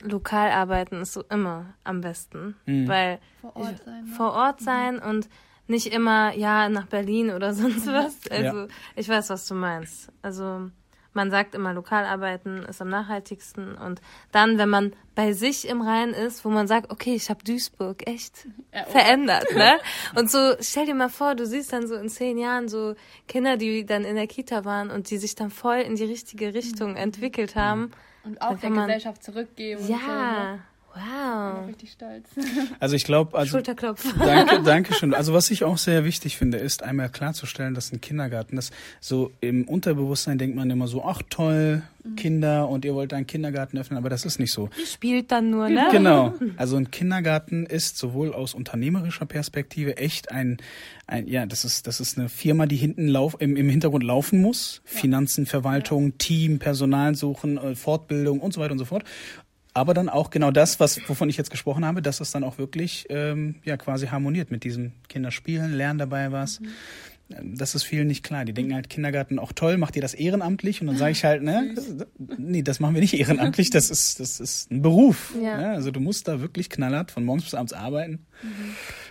lokal arbeiten ist so immer am besten, weil Vor Ort sein. Ne? vor Ort sein und nicht immer ja nach Berlin oder sonst was. Also ich weiß, was du meinst. Also man sagt immer, lokal arbeiten ist am nachhaltigsten und dann, wenn man bei sich im Reinen ist, wo man sagt, okay, ich habe Duisburg echt Ja, oh. verändert, ne? Und so stell dir mal vor, du siehst dann so in zehn Jahren so Kinder, die dann in der Kita waren und die sich dann voll in die richtige Richtung entwickelt haben. Und auch der Gesellschaft zurückgeben. und So, Ja, ne? Wow. Richtig stolz. Also ich glaube, also Schulterklopf. Danke, danke schön. Also was ich auch sehr wichtig finde, ist einmal klarzustellen, dass ein Kindergarten, das so im Unterbewusstsein denkt man immer so, ach toll, Kinder und ihr wollt einen Kindergarten öffnen, aber das ist nicht so. Die spielt dann nur, ne? Genau. Also ein Kindergarten ist sowohl aus unternehmerischer Perspektive echt ein, ein ja, das ist, das ist eine Firma, die hinten lauf, im, im Hintergrund laufen muss. Finanzen, Verwaltung, Team, Personal suchen, äh, Fortbildung und so weiter und so fort. Aber dann auch genau das, was, wovon ich jetzt gesprochen habe, dass es dann auch wirklich ähm, ja quasi harmoniert mit diesem Kinderspielen, lernen dabei was. Ähm, Das ist vielen nicht klar. Die denken halt Kindergarten auch toll, macht ihr das ehrenamtlich? Und dann sage ich halt, ne, nee, das machen wir nicht ehrenamtlich, das ist, das ist ein Beruf. Ja. Ne? Also du musst da wirklich knallhart von morgens bis abends arbeiten.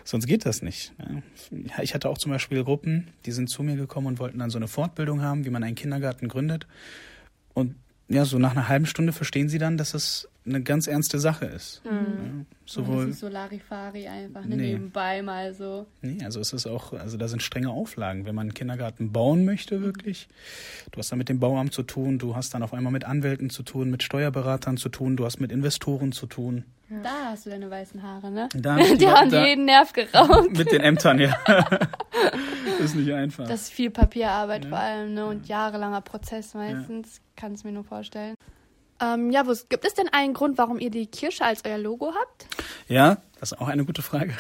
Sonst geht das nicht. Ja. Ich hatte auch zum Beispiel Gruppen, die sind zu mir gekommen und wollten dann so eine Fortbildung haben, wie man einen Kindergarten gründet. Und ja, so nach einer halben Stunde verstehen sie dann, dass es eine ganz ernste Sache ist. Ja, Das sowohl, ist so Larifari einfach, ne? Nee. nebenbei mal so. nee, also es ist auch, also da sind strenge Auflagen, wenn man einen Kindergarten bauen möchte, wirklich. Du hast dann mit dem Bauamt zu tun, du hast dann auf einmal mit Anwälten zu tun, mit Steuerberatern zu tun, du hast mit Investoren zu tun. Da hast du deine weißen Haare, ne? Da, Die haben da, jeden Nerv geraubt. mit den Ämtern, ja. ist nicht einfach. Das ist viel Papierarbeit vor allem, ne? Und jahrelanger Prozess meistens. Kann es mir nur vorstellen. Ähm, ja, was, gibt es denn einen Grund, warum ihr die Kirsche als euer Logo habt? Ja, das ist auch eine gute Frage.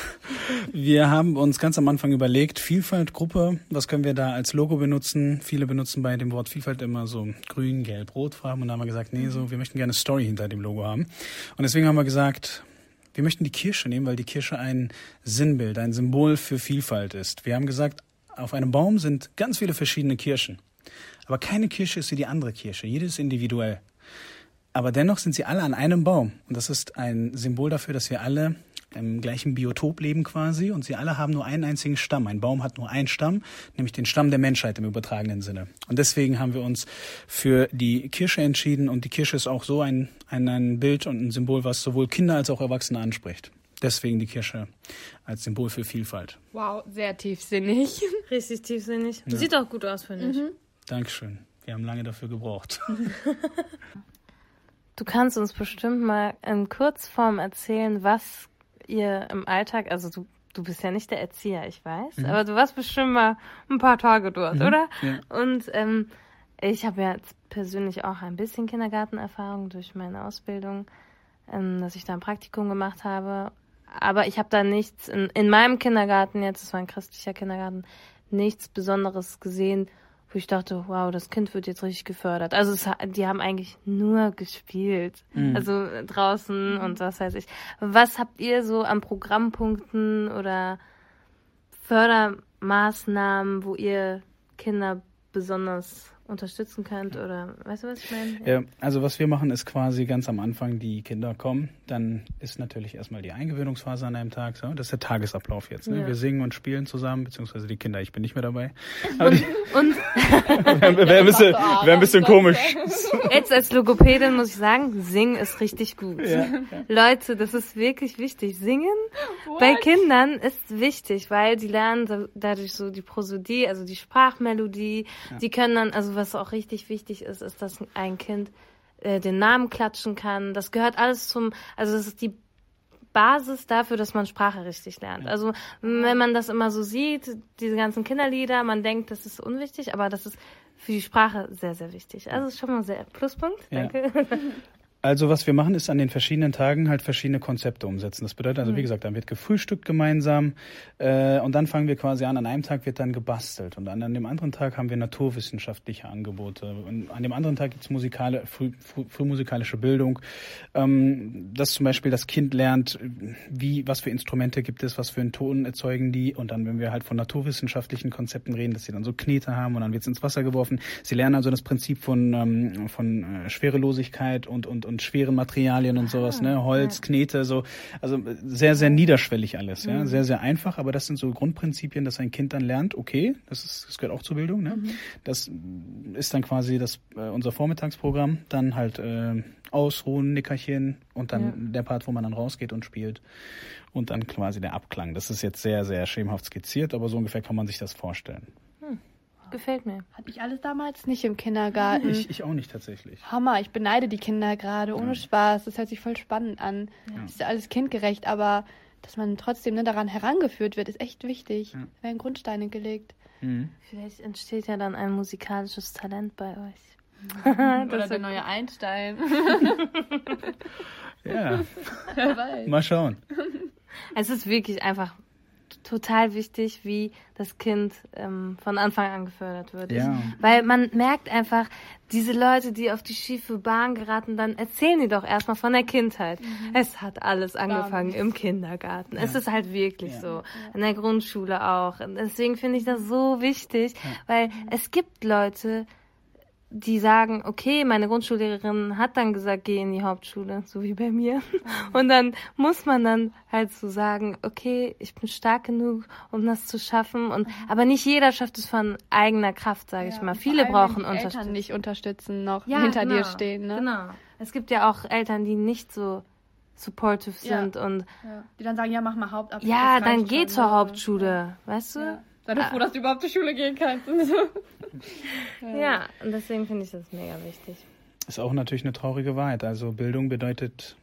Wir haben uns ganz am Anfang überlegt, Vielfaltgruppe, was können wir da als Logo benutzen? Viele benutzen bei dem Wort Vielfalt immer so grün, gelb, rotfarben und da haben wir gesagt, nee, so, wir möchten gerne Story hinter dem Logo haben. Und deswegen haben wir gesagt, wir möchten die Kirsche nehmen, weil die Kirsche ein Sinnbild, ein Symbol für Vielfalt ist. Wir haben gesagt, auf einem Baum sind ganz viele verschiedene Kirschen. Aber keine Kirsche ist wie die andere Kirsche. Jede ist individuell. Aber dennoch sind sie alle an einem Baum. Und das ist ein Symbol dafür, dass wir alle im gleichen Biotop leben quasi und sie alle haben nur einen einzigen Stamm. Ein Baum hat nur einen Stamm, nämlich den Stamm der Menschheit im übertragenen Sinne. Und deswegen haben wir uns für die Kirsche entschieden und die Kirsche ist auch so ein, ein, ein Bild und ein Symbol, was sowohl Kinder als auch Erwachsene anspricht. Deswegen die Kirsche als Symbol für Vielfalt. Wow, sehr tiefsinnig. Richtig tiefsinnig. Ja. Sieht auch gut aus, finde ich. Mhm. Dankeschön. Wir haben lange dafür gebraucht. Du kannst uns bestimmt mal in Kurzform erzählen, was ihr im Alltag, also du, du bist ja nicht der Erzieher, ich weiß, mhm. aber du warst bestimmt mal ein paar Tage dort, mhm. oder? Ja. Und ähm, ich habe ja persönlich auch ein bisschen Kindergartenerfahrung durch meine Ausbildung, ähm, dass ich da ein Praktikum gemacht habe. Aber ich habe da nichts in, in meinem Kindergarten jetzt, es war ein christlicher Kindergarten, nichts Besonderes gesehen, wo ich dachte, wow, das Kind wird jetzt richtig gefördert. Also es, die haben eigentlich nur gespielt. Mhm. Also draußen und was weiß ich. Was habt ihr so an Programmpunkten oder Fördermaßnahmen, wo ihr Kinder besonders unterstützen könnt oder weißt du, was ich meine? Ja. ja. also was wir machen ist quasi ganz am Anfang, die Kinder kommen, dann ist natürlich erstmal die Eingewöhnungsphase an einem Tag, so. das ist der Tagesablauf jetzt. Ne? Ja. Wir singen und spielen zusammen, beziehungsweise die Kinder, ich bin nicht mehr dabei. Aber und? und? Wäre ein bisschen, wär ein bisschen komisch. Jetzt als Logopädin muss ich sagen, singen ist richtig gut. Ja. Leute, das ist wirklich wichtig. Singen What? bei Kindern ist wichtig, weil die lernen dadurch so die Prosodie, also die Sprachmelodie, die können dann, also was auch richtig wichtig ist, ist, dass ein Kind äh, den Namen klatschen kann. Das gehört alles zum, also das ist die Basis dafür, dass man Sprache richtig lernt. Also wenn man das immer so sieht, diese ganzen Kinderlieder, man denkt, das ist unwichtig, aber das ist für die Sprache sehr, sehr wichtig. Also ist schon mal sehr Pluspunkt. Danke. Ja. Also was wir machen, ist an den verschiedenen Tagen halt verschiedene Konzepte umsetzen. Das bedeutet also, mhm. wie gesagt, dann wird gefrühstückt gemeinsam äh, und dann fangen wir quasi an. An einem Tag wird dann gebastelt und an, an dem anderen Tag haben wir naturwissenschaftliche Angebote. Und an dem anderen Tag gibt's musikale, früh, früh, frühmusikalische Bildung. Ähm, dass zum Beispiel das Kind lernt, wie, was für Instrumente gibt es, was für einen Ton erzeugen die. Und dann, wenn wir halt von naturwissenschaftlichen Konzepten reden, dass sie dann so Knete haben und dann wird's ins Wasser geworfen. Sie lernen also das Prinzip von, ähm, von äh, Schwerelosigkeit und, und, und und schweren Materialien und sowas, ne? Ah, Holz, Knete, so. Also sehr, sehr niederschwellig alles, ja. Mhm. Sehr, sehr einfach, aber das sind so Grundprinzipien, dass ein Kind dann lernt, okay, das ist, das gehört auch zur Bildung, ne? Mhm. Das ist dann quasi das, äh, unser Vormittagsprogramm, dann halt äh, Ausruhen, Nickerchen und dann ja. der Part, wo man dann rausgeht und spielt. Und dann quasi der Abklang. Das ist jetzt sehr, sehr schemenhaft skizziert, aber so ungefähr kann man sich das vorstellen. Gefällt mir. Hatte ich alles damals nicht im Kindergarten. Ich, ich auch nicht tatsächlich. Hammer, ich beneide die Kinder gerade, ohne ja. Spaß. Das hört sich voll spannend an. Ja. Das ist ja alles kindgerecht, aber dass man trotzdem ne, daran herangeführt wird, ist echt wichtig. Ja. Da werden Grundsteine gelegt. Mhm. Vielleicht entsteht ja dann ein musikalisches Talent bei euch. Oder der neue Einstein. ja. Mal schauen. Es ist wirklich einfach total wichtig, wie das Kind ähm, von Anfang an gefördert wird. Ja. Weil man merkt einfach, diese Leute, die auf die schiefe Bahn geraten, dann erzählen die doch erstmal von der Kindheit. Mhm. Es hat alles angefangen im Kindergarten. Ja. Es ist halt wirklich ja. so. In der Grundschule auch. Deswegen finde ich das so wichtig, weil es gibt Leute, die sagen, okay, meine Grundschullehrerin hat dann gesagt, geh in die Hauptschule, so wie bei mir. Mhm. Und dann muss man dann halt so sagen, okay, ich bin stark genug, um das zu schaffen. Und mhm. aber nicht jeder schafft es von eigener Kraft, sage ja, ich mal. Viele brauchen Unterstützung. Eltern nicht unterstützen, noch ja, hinter genau, dir stehen. Ne? Genau. Es gibt ja auch Eltern, die nicht so supportive sind ja. und die dann sagen, ja, mach mal Hauptabschluss. Ja, dann geh zur Hauptschule, weißt du? Sei doch froh, dass du überhaupt zur Schule gehen kannst. ja. ja, und deswegen finde ich das mega wichtig. Ist auch natürlich eine traurige Wahrheit. Also Bildung bedeutet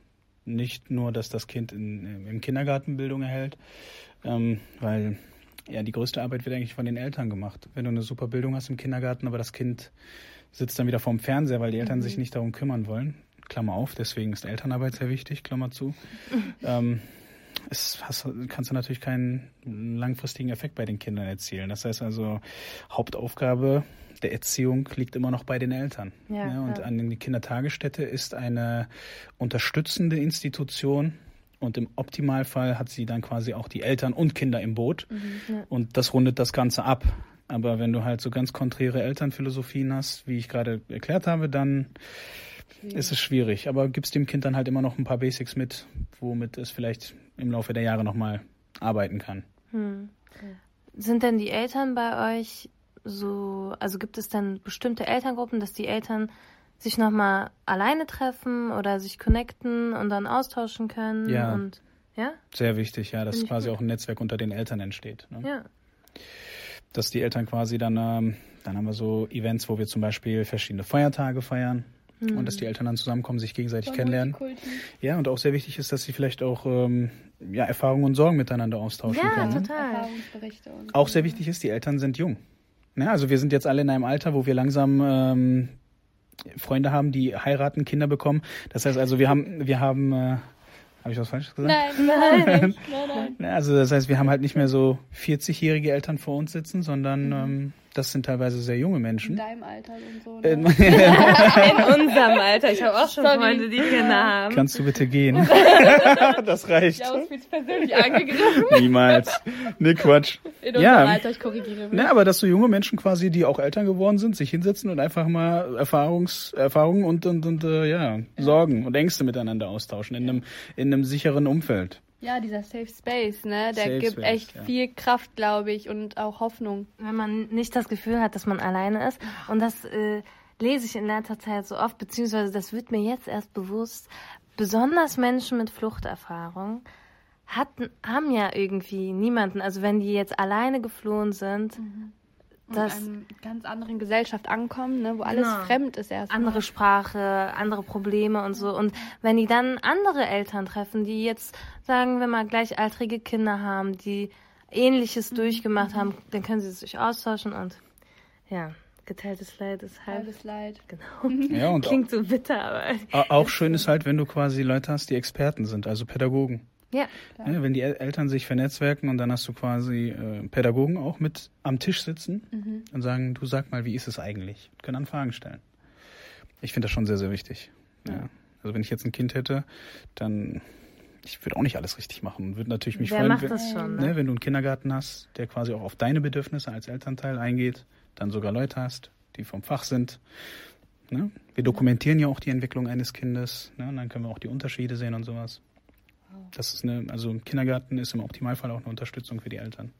nicht nur, dass das Kind in, im Kindergarten Bildung erhält, ähm, weil ja die größte Arbeit wird eigentlich von den Eltern gemacht. Wenn du eine super Bildung hast im Kindergarten, aber das Kind sitzt dann wieder vorm Fernseher, weil die Eltern mhm. sich nicht darum kümmern wollen. Klammer auf, deswegen ist Elternarbeit sehr wichtig, Klammer zu. ähm, es hast, kannst du natürlich keinen langfristigen Effekt bei den Kindern erzielen. Das heißt also, Hauptaufgabe der Erziehung liegt immer noch bei den Eltern. Ja, ja, und ja. an die Kindertagesstätte ist eine unterstützende Institution Und im Optimalfall hat sie dann quasi auch die Eltern und Kinder im Boot. Und das rundet das Ganze ab. Aber wenn du halt so ganz konträre Elternphilosophien hast, wie ich gerade erklärt habe, dann ist es schwierig. Aber gibst dem Kind dann halt immer noch ein paar Basics mit, womit es vielleicht im Laufe der Jahre nochmal arbeiten kann. Sind denn die Eltern bei euch so, also gibt es dann bestimmte Elterngruppen, dass die Eltern sich nochmal alleine treffen oder sich connecten und dann austauschen können? Ja. Und, ja? Sehr wichtig, ja, dass quasi gut. auch ein Netzwerk unter den Eltern entsteht. Ne? Ja. Dass die Eltern quasi dann, ähm, dann haben wir so Events, wo wir zum Beispiel verschiedene Feiertage feiern. Und dass die Eltern dann zusammenkommen, sich gegenseitig kennenlernen. Ja, und auch sehr wichtig ist, dass sie vielleicht auch ähm, ja, Erfahrungen und Sorgen miteinander austauschen Ja, können. ne? total. Erfahrungsberichte und Auch sehr wichtig ist, die Eltern sind jung. Ja, also wir sind jetzt alle in einem Alter, wo wir langsam ähm, Freunde haben, die heiraten, Kinder bekommen. Das heißt also, wir haben, wir haben, äh, habe ich was Falsches gesagt? Nein, nein, nein, nein. Ja, also das heißt, wir haben halt nicht mehr so 40-jährige Eltern vor uns sitzen, sondern Mhm. ähm, das sind teilweise sehr junge In Menschen. deinem Alter und so. Ne? In unserem Alter. Ich habe auch schon Sorry. Freunde, die Kinder haben. Kannst du bitte gehen? das reicht. Ja, fühlt's persönlich angegriffen. Niemals. Nee, Quatsch. In Ja. unserem Alter, ich korrigiere mich. Ne, aber dass so junge Menschen quasi, die auch Eltern geworden sind, sich hinsetzen und einfach mal Erfahrungs, Erfahrungen und, und, und äh, ja, Sorgen und Ängste miteinander austauschen in einem, in einem sicheren Umfeld. Ja, dieser Safe Space, ne? Der Safe gibt Space, echt ja. viel Kraft, glaube ich, und auch Hoffnung. wenn man nicht das Gefühl hat, dass man alleine ist. Und das äh, lese ich in letzter Zeit so oft, beziehungsweise das wird mir jetzt erst bewusst. Besonders Menschen mit Fluchterfahrung hatten, haben ja irgendwie niemanden. Also wenn die jetzt alleine geflohen sind, das in einer ganz anderen Gesellschaft ankommen, ne? Wo alles Genau. fremd ist erst. andere Sprache, andere Probleme und so. Und wenn die dann andere Eltern treffen, die jetzt, sagen wir mal, gleichaltrige Kinder haben, die Ähnliches durchgemacht haben, dann können sie sich austauschen und ja, geteiltes Leid ist halb. Halbes Leid. Genau. Ja, und Klingt so bitter, aber au- auch schön ist halt, wenn du quasi Leute hast, die Experten sind, also Pädagogen. Ja. Ja, wenn die El Eltern sich vernetzwerken und dann hast du quasi äh, Pädagogen auch mit am Tisch sitzen Mhm. und sagen, du sag mal, wie ist es eigentlich? Können dann Fragen stellen. Ich finde das schon sehr, sehr wichtig. Ja. Also wenn ich jetzt ein Kind hätte, dann ich würde auch nicht alles richtig machen und würde natürlich mich Wer freuen, macht wenn, das schon, ne, ne? wenn du einen Kindergarten hast, der quasi auch auf deine Bedürfnisse als Elternteil eingeht, dann sogar Leute hast, die vom Fach sind. Ne? Wir dokumentieren ja auch die Entwicklung eines Kindes, ne? und dann können wir auch die Unterschiede sehen und sowas. Das ist eine, also ein Kindergarten ist im Optimalfall auch eine Unterstützung für die Eltern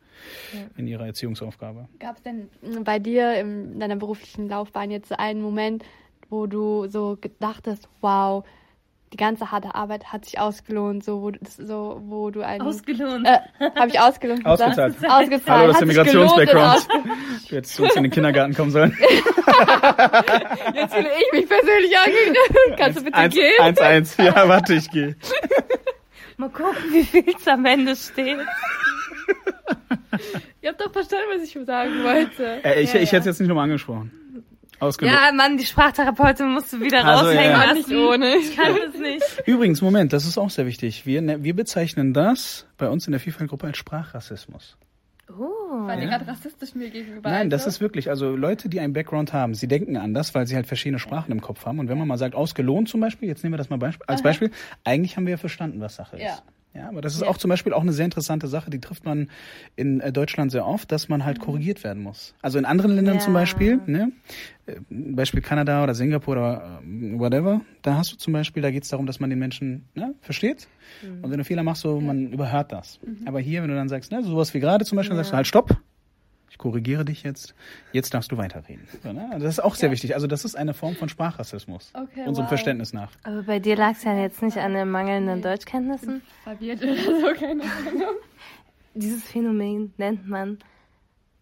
in ihrer Erziehungsaufgabe. Gab es denn bei dir in deiner beruflichen Laufbahn jetzt so einen Moment, wo du so gedachtest, wow, die ganze harte Arbeit hat sich ausgelohnt, so wo, so, wo du einen Ausgelohnt. äh, habe ich ausgelohnt gesagt? Ausgezahlt. Ausgezahlt. Hallo, das ist der Migrationsbackground. Du hättest zu uns in den Kindergarten kommen sollen. Jetzt fühle ich mich persönlich angegriffen. Kannst du bitte eins, gehen? eins, eins. Ja, warte, ich gehe. Mal gucken, wie viel es am Ende steht. Ihr habt doch verstanden, was ich sagen wollte. Äh, ich, ich hätte es jetzt nicht nochmal angesprochen. Ausgelobt. Ja, Mann, die Sprachtherapeutin musst du wieder Also, raushängen ja, ja. lassen. Nicht ohne. Ich kann das nicht. Übrigens, Moment, das ist auch sehr wichtig. Wir, ne- wir bezeichnen das bei uns in der Vielfaltgruppe als Sprachrassismus. Oh. War dir gerade rassistisch mir gegenüber? Nein, das also? ist wirklich, also Leute, die einen Background haben, sie denken anders, weil sie halt verschiedene Sprachen im Kopf haben. Und wenn man mal sagt, ausgelohnt zum Beispiel, jetzt nehmen wir das mal Beisp als Beispiel, eigentlich haben wir ja verstanden, was Sache ist. Ja. Ja, aber das ist auch zum Beispiel auch eine sehr interessante Sache, die trifft man in äh, Deutschland sehr oft, dass man halt korrigiert werden muss. Also in anderen Ländern Ja. zum Beispiel, ne, äh, Beispiel Kanada oder Singapur oder äh, whatever, da hast du zum Beispiel, da geht es darum, dass man den Menschen ne, versteht. Und wenn du Fehler machst, so man überhört das. Aber hier, wenn du dann sagst, ne, sowas wie gerade zum Beispiel, sagst du halt Stopp, ich korrigiere dich jetzt, jetzt darfst du weiterreden. Ne? also das ist auch sehr wichtig. Also das ist eine Form von Sprachrassismus, Okay, unserem wow. Verständnis nach. Aber bei dir lag es ja jetzt nicht an den mangelnden Deutschkenntnissen. Verwirrt oder so, keine Ahnung. Dieses Phänomen nennt man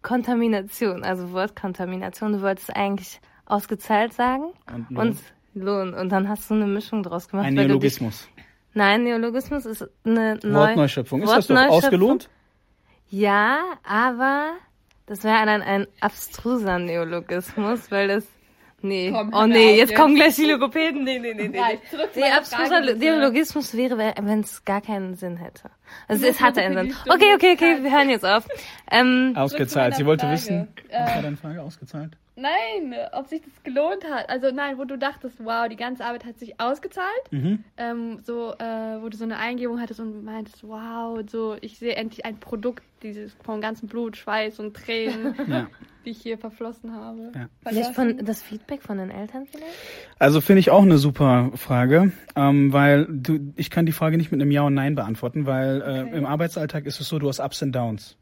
Kontamination, also Wortkontamination. Du wolltest eigentlich ausgezahlt sagen Und Lohn. und Lohn. Und dann hast du eine Mischung draus gemacht. Ein dich- Neologismus. Nein, Neologismus ist eine Neu Wortneuschöpfung. Ist das doch ausgelohnt? Ja, aber das wäre dann ein abstruser Neologismus, weil das. Nee. Komm, oh nee, auf jetzt jetzt. kommen gleich die Logopäden. Nee, nee, nee, nee. Reicht. nee. Abstruser. Neologismus wäre, wenn es gar keinen Sinn hätte. Also es hatte einen Sinn. Okay, okay, okay, wir hören jetzt auf. Ähm, Ausgezahlt. Sie wollte Frage. wissen, Äh, was war deine Frage? Ausgezahlt? Nein, ob sich das gelohnt hat. Also nein, wo du dachtest, wow, die ganze Arbeit hat sich ausgezahlt. Mhm. Ähm, so, äh, wo du so eine Eingebung hattest und meintest, wow, so, ich sehe endlich ein Produkt dieses vom ganzen Blut, Schweiß und Tränen, Ja. die ich hier verflossen habe. Ja. vielleicht von das Feedback von den Eltern vielleicht? Also finde ich auch eine super Frage, ähm, weil du, ich kann die Frage nicht mit einem Ja und Nein beantworten, weil äh, im Arbeitsalltag ist es so, du hast Ups und Downs,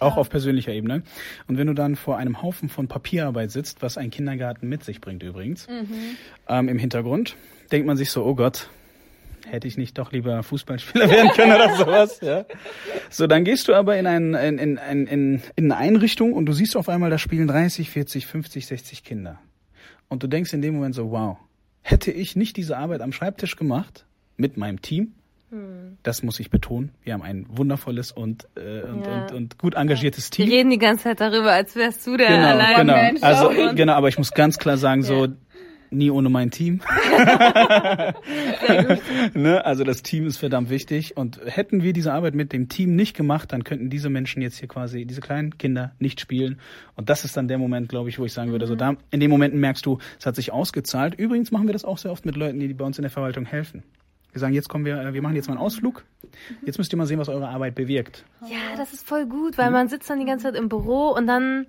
auch auf persönlicher Ebene. Und wenn du dann vor einem Haufen von Papierarbeit sitzt, was ein Kindergarten mit sich bringt übrigens, ähm, im Hintergrund, denkt man sich so, oh Gott, hätte ich nicht doch lieber Fußballspieler werden können oder sowas, ja. So, dann gehst du aber in, ein, in, in, in, in in eine Einrichtung und du siehst auf einmal, da spielen 30, 40, 50, 60 Kinder. Und du denkst in dem Moment so, wow, hätte ich nicht diese Arbeit am Schreibtisch gemacht mit meinem Team, das muss ich betonen, wir haben ein wundervolles und, äh, und, Ja. und, und gut engagiertes Wir Team. reden die ganze Zeit darüber, als wärst du der Genau, allein. genau. Mensch, Also genau, aber ich muss ganz klar sagen, so Ja. Nie ohne mein Team. ne? Also das Team ist verdammt wichtig und hätten wir diese Arbeit mit dem Team nicht gemacht, dann könnten diese Menschen jetzt hier quasi, diese kleinen Kinder, nicht spielen. Und das ist dann der Moment, glaube ich, wo ich sagen würde, so da, in den Momenten merkst du, es hat sich ausgezahlt. Übrigens machen wir das auch sehr oft mit Leuten, die bei uns in der Verwaltung helfen. Wir sagen, jetzt kommen wir, äh, wir machen jetzt mal einen Ausflug. Jetzt müsst ihr mal sehen, was eure Arbeit bewirkt. Ja, das ist voll gut, weil man sitzt dann die ganze Zeit im Büro und dann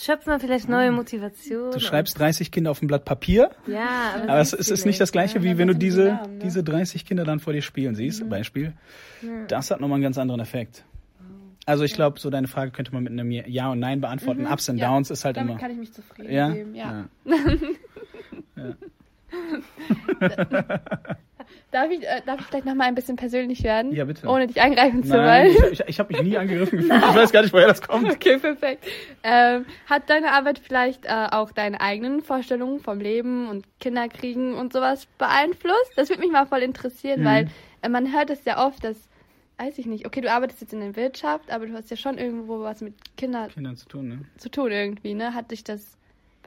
schöpft man vielleicht neue Motivation. Du schreibst 30 Kinder auf ein Blatt Papier, und, ja, aber, aber es, ist nicht das gleiche, wie wenn du diese, die Namen, ne? diese 30 Kinder dann vor dir spielen siehst, Beispiel. Das hat nochmal einen ganz anderen Effekt. Also ich glaube, so deine Frage könnte man mit einem Ja und Nein beantworten. Ups and Ja, Downs ist halt Damit immer. kann ich mich zufrieden Ja? geben, ja. ja. Darf ich, äh, darf ich vielleicht nochmal ein bisschen persönlich werden? Ja, bitte. Ohne dich angreifen zu Nein, wollen. ich, ich, ich habe mich nie angegriffen gefühlt. Ich weiß gar nicht, woher das kommt. Okay, perfekt. Ähm, hat deine Arbeit vielleicht äh, auch deine eigenen Vorstellungen vom Leben und Kinderkriegen und sowas beeinflusst? Das würde mich mal voll interessieren, Mhm. weil äh, man hört es ja oft, dass, weiß ich nicht, okay, du arbeitest jetzt in der Wirtschaft, aber du hast ja schon irgendwo was mit Kindern Kindern zu tun, ne? zu tun irgendwie, ne? Hat dich das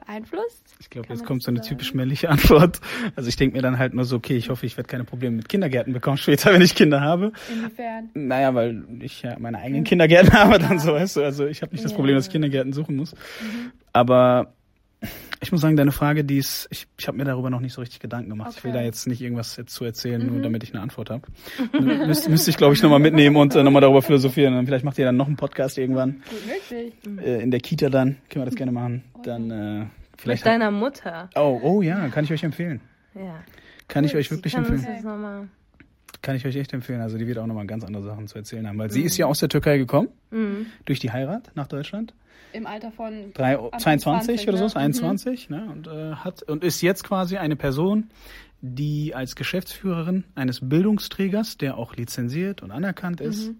beeinflusst? Ich glaube, jetzt kommt so eine sagen? typisch männliche Antwort. Also ich denke mir dann halt nur so, okay, ich hoffe, ich werde keine Probleme mit Kindergärten bekommen später, wenn ich Kinder habe. Inwiefern? Naja, weil ich ja meine eigenen Kindergärten habe dann so, weißt du. Also ich habe nicht das. Problem, dass ich Kindergärten suchen muss. Aber ich muss sagen, deine Frage, die ist, ich, ich habe mir darüber noch nicht so richtig Gedanken gemacht. Ich will Okay. da jetzt nicht irgendwas jetzt zu erzählen, nur damit ich eine Antwort habe. Müsste, müsste ich, glaube ich, nochmal mitnehmen und äh, nochmal darüber philosophieren. Und vielleicht macht ihr dann noch einen Podcast irgendwann. Gut möglich. Äh, in der Kita dann, können wir das gerne machen. Dann äh, Mit vielleicht. deiner Mutter. Oh, oh ja, kann ich euch empfehlen. Ja. Kann ich euch wirklich empfehlen. das nochmal. Kann ich euch echt empfehlen. Also die wird auch nochmal ganz andere Sachen zu erzählen haben. Weil sie ist ja aus der Türkei gekommen, Mhm. durch die Heirat nach Deutschland. Im Alter von Drei, Anfang 22 oder so, ne? 21, ne? Und äh, hat und ist jetzt quasi eine Person, die als Geschäftsführerin eines Bildungsträgers, der auch lizenziert und anerkannt ist,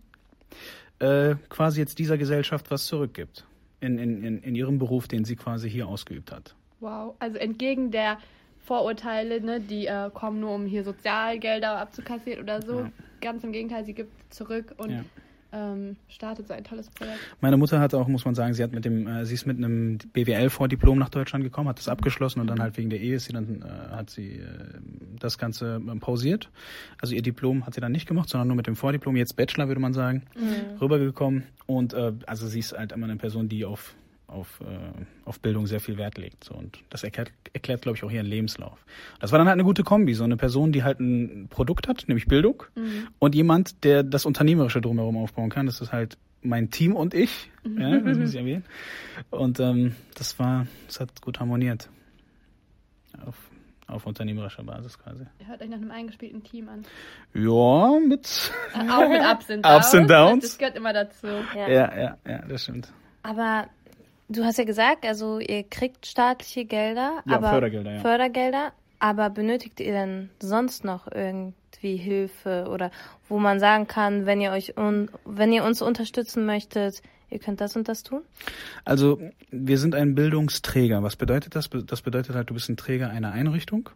äh, quasi jetzt dieser Gesellschaft was zurückgibt. In, in, in, in ihrem Beruf, den sie quasi hier ausgeübt hat. Wow, also entgegen der Vorurteile, ne, die äh, kommen nur, um hier Sozialgelder abzukassieren oder so. Ja. Ganz im Gegenteil, sie gibt zurück und Ja. Ähm, startet so ein tolles Projekt. Meine Mutter hat auch, muss man sagen, sie hat mit dem, äh, sie ist mit einem BWL-Vordiplom nach Deutschland gekommen, hat das abgeschlossen und dann halt wegen der Ehe ist sie dann, äh, hat sie äh, das Ganze ähm, pausiert. Also ihr Diplom hat sie dann nicht gemacht, sondern nur mit dem Vordiplom, jetzt Bachelor würde man sagen, rübergekommen. Und äh, also sie ist halt immer eine Person, die auf auf, äh, auf Bildung sehr viel Wert legt. So. Und das erklärt, erklärt glaube ich, auch ihren Lebenslauf. Das war dann halt eine gute Kombi. So eine Person, die halt ein Produkt hat, nämlich Bildung, und jemand, der das Unternehmerische drumherum aufbauen kann. Das ist halt mein Team und ich. Ja, das muss ich erwähnen. Und ähm, das war, das hat gut harmoniert. Auf, auf unternehmerischer Basis quasi. Ihr hört euch nach einem eingespielten Team an. Ja, mit. Auch mit Ups and Downs. Ups and Downs. Das gehört immer dazu. Ja. Ja, ja, ja, das stimmt. Aber du hast ja gesagt, also ihr kriegt staatliche Gelder, Ja, aber Fördergelder, ja. Fördergelder, aber benötigt ihr denn sonst noch irgendwie Hilfe oder wo man sagen kann, wenn ihr euch un wenn ihr uns unterstützen möchtet, ihr könnt das und das tun? Also wir sind ein Bildungsträger. Was bedeutet das? Das bedeutet halt, du bist ein Träger einer Einrichtung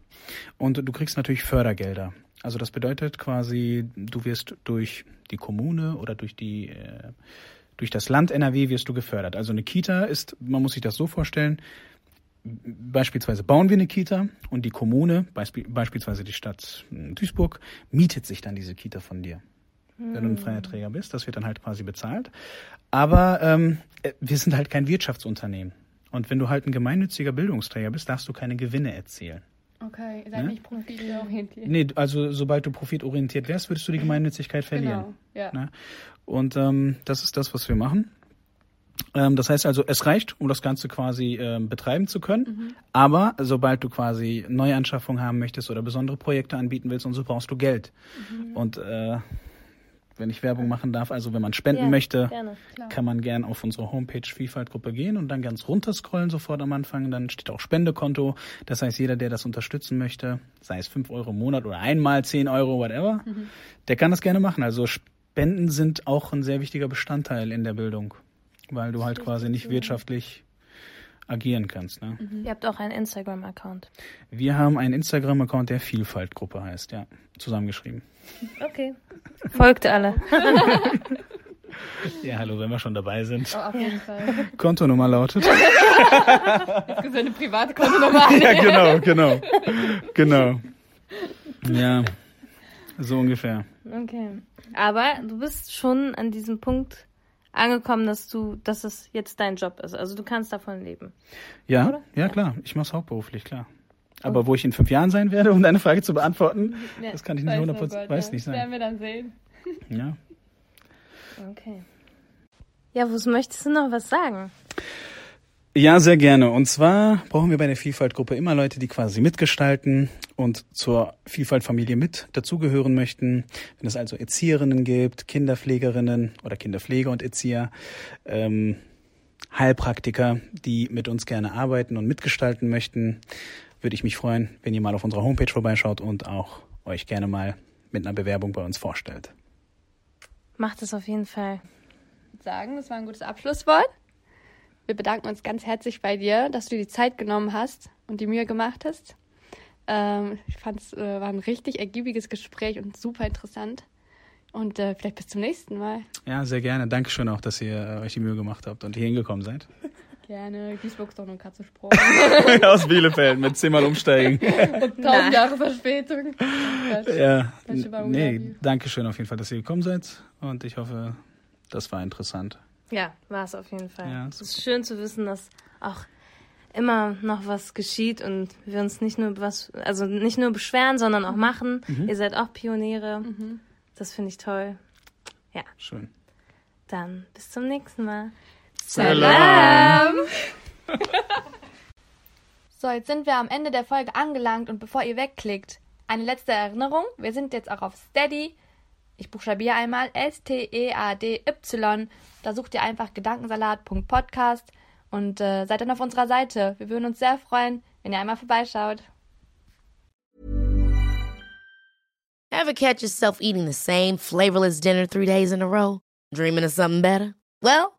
und du kriegst natürlich Fördergelder. Also das bedeutet quasi, du wirst durch die Kommune oder durch die äh, durch das Land NRW wirst du gefördert. Also eine Kita ist, man muss sich das so vorstellen, beispielsweise bauen wir eine Kita und die Kommune, beisp beispielsweise die Stadt Duisburg, mietet sich dann diese Kita von dir. wenn du ein freier Träger bist. Das wird dann halt quasi bezahlt. Aber ähm, äh, wir sind halt kein Wirtschaftsunternehmen. Und wenn du halt ein gemeinnütziger Bildungsträger bist, darfst du keine Gewinne erzielen. Okay, ihr seid Ne? nicht profitorientiert. Nee, also sobald du profitorientiert wärst, würdest du die Gemeinnützigkeit verlieren. Genau, ja. Ne? Und ähm, das ist das, was wir machen. Ähm, das heißt also, es reicht, um das Ganze quasi ähm, betreiben zu können. Mhm. Aber sobald du quasi Neuanschaffungen haben möchtest oder besondere Projekte anbieten willst und so, brauchst du Geld. Mhm. Und äh, wenn ich Werbung machen darf, also wenn man spenden Ja, möchte, gerne. kann man gern auf unsere Homepage Vielfaltgruppe gehen und dann ganz runter scrollen sofort am Anfang. Dann steht auch Spendekonto. Das heißt, jeder, der das unterstützen möchte, sei es fünf Euro im Monat oder einmal zehn Euro, whatever, der kann das gerne machen. Also Spenden sind auch ein sehr wichtiger Bestandteil in der Bildung, weil du halt quasi nicht wirtschaftlich agieren kannst. Ne? Ihr habt auch einen Instagram-Account. Wir haben einen Instagram-Account, der Vielfaltgruppe heißt, ja, zusammengeschrieben. Okay. Folgt alle. Ja, hallo, wenn wir schon dabei sind. Oh, auf jeden Fall. Kontonummer lautet. Jetzt gibt eine private Kontonummer an. ja, genau, genau. Genau. Ja, so ungefähr. Okay. Aber du bist schon an diesem Punkt angekommen, dass du, dass es jetzt dein Job ist. Also du kannst davon leben. Ja, ja klar. Ich mache es hauptberuflich, klar. Aber wo ich in fünf Jahren sein werde, um deine Frage zu beantworten, Ja, das kann ich nicht Weiß, oh 100% Gott, weiß ja. nicht Werden sagen. wir dann sehen. Ja. Okay. Ja, was möchtest du noch was sagen? ja, sehr gerne. Und zwar brauchen wir bei der Vielfaltgruppe immer Leute, die quasi mitgestalten und zur Vielfaltfamilie mit dazugehören möchten. Wenn es also Erzieherinnen gibt, Kinderpflegerinnen oder Kinderpfleger und Erzieher, ähm, Heilpraktiker, die mit uns gerne arbeiten und mitgestalten möchten, würde ich mich freuen, wenn ihr mal auf unserer Homepage vorbeischaut und auch euch gerne mal mit einer Bewerbung bei uns vorstellt. Macht es auf jeden Fall. sagen, das war ein gutes Abschlusswort. Wir bedanken uns ganz herzlich bei dir, dass du dir die Zeit genommen hast und die Mühe gemacht hast. Ähm, ich fand es äh, war ein richtig ergiebiges Gespräch und super interessant. Und äh, vielleicht bis zum nächsten Mal. Ja, sehr gerne. Dankeschön auch, dass ihr äh, euch die Mühe gemacht habt und hier hingekommen seid. Gerne. Duisburg ist doch nur ein Katzensprung. Aus Bielefeld mit zehnmal umsteigen. Tausend Jahre Verspätung. ja. Nee, danke schön auf jeden Fall, dass ihr gekommen seid und ich hoffe, das war interessant. Ja, war es auf jeden Fall. Ja, es ist schön zu wissen, dass auch immer noch was geschieht und wir uns nicht nur was, also nicht nur beschweren, sondern auch machen. Ihr seid auch Pioniere. Das finde ich toll. Ja, Schön. dann bis zum nächsten Mal. Salam. So, jetzt sind wir am Ende der Folge angelangt und bevor ihr wegklickt, eine letzte Erinnerung. Wir sind jetzt auch auf Steady. Ich buchstabiere einmal S-T-E-A-D-Y. Da sucht ihr einfach gedankensalat.podcast und äh, seid dann auf unserer Seite. Wir würden uns sehr freuen, wenn ihr einmal vorbeischaut. Ever catch yourself eating the same flavorless dinner three days in a row? Dreaming of something better? Well,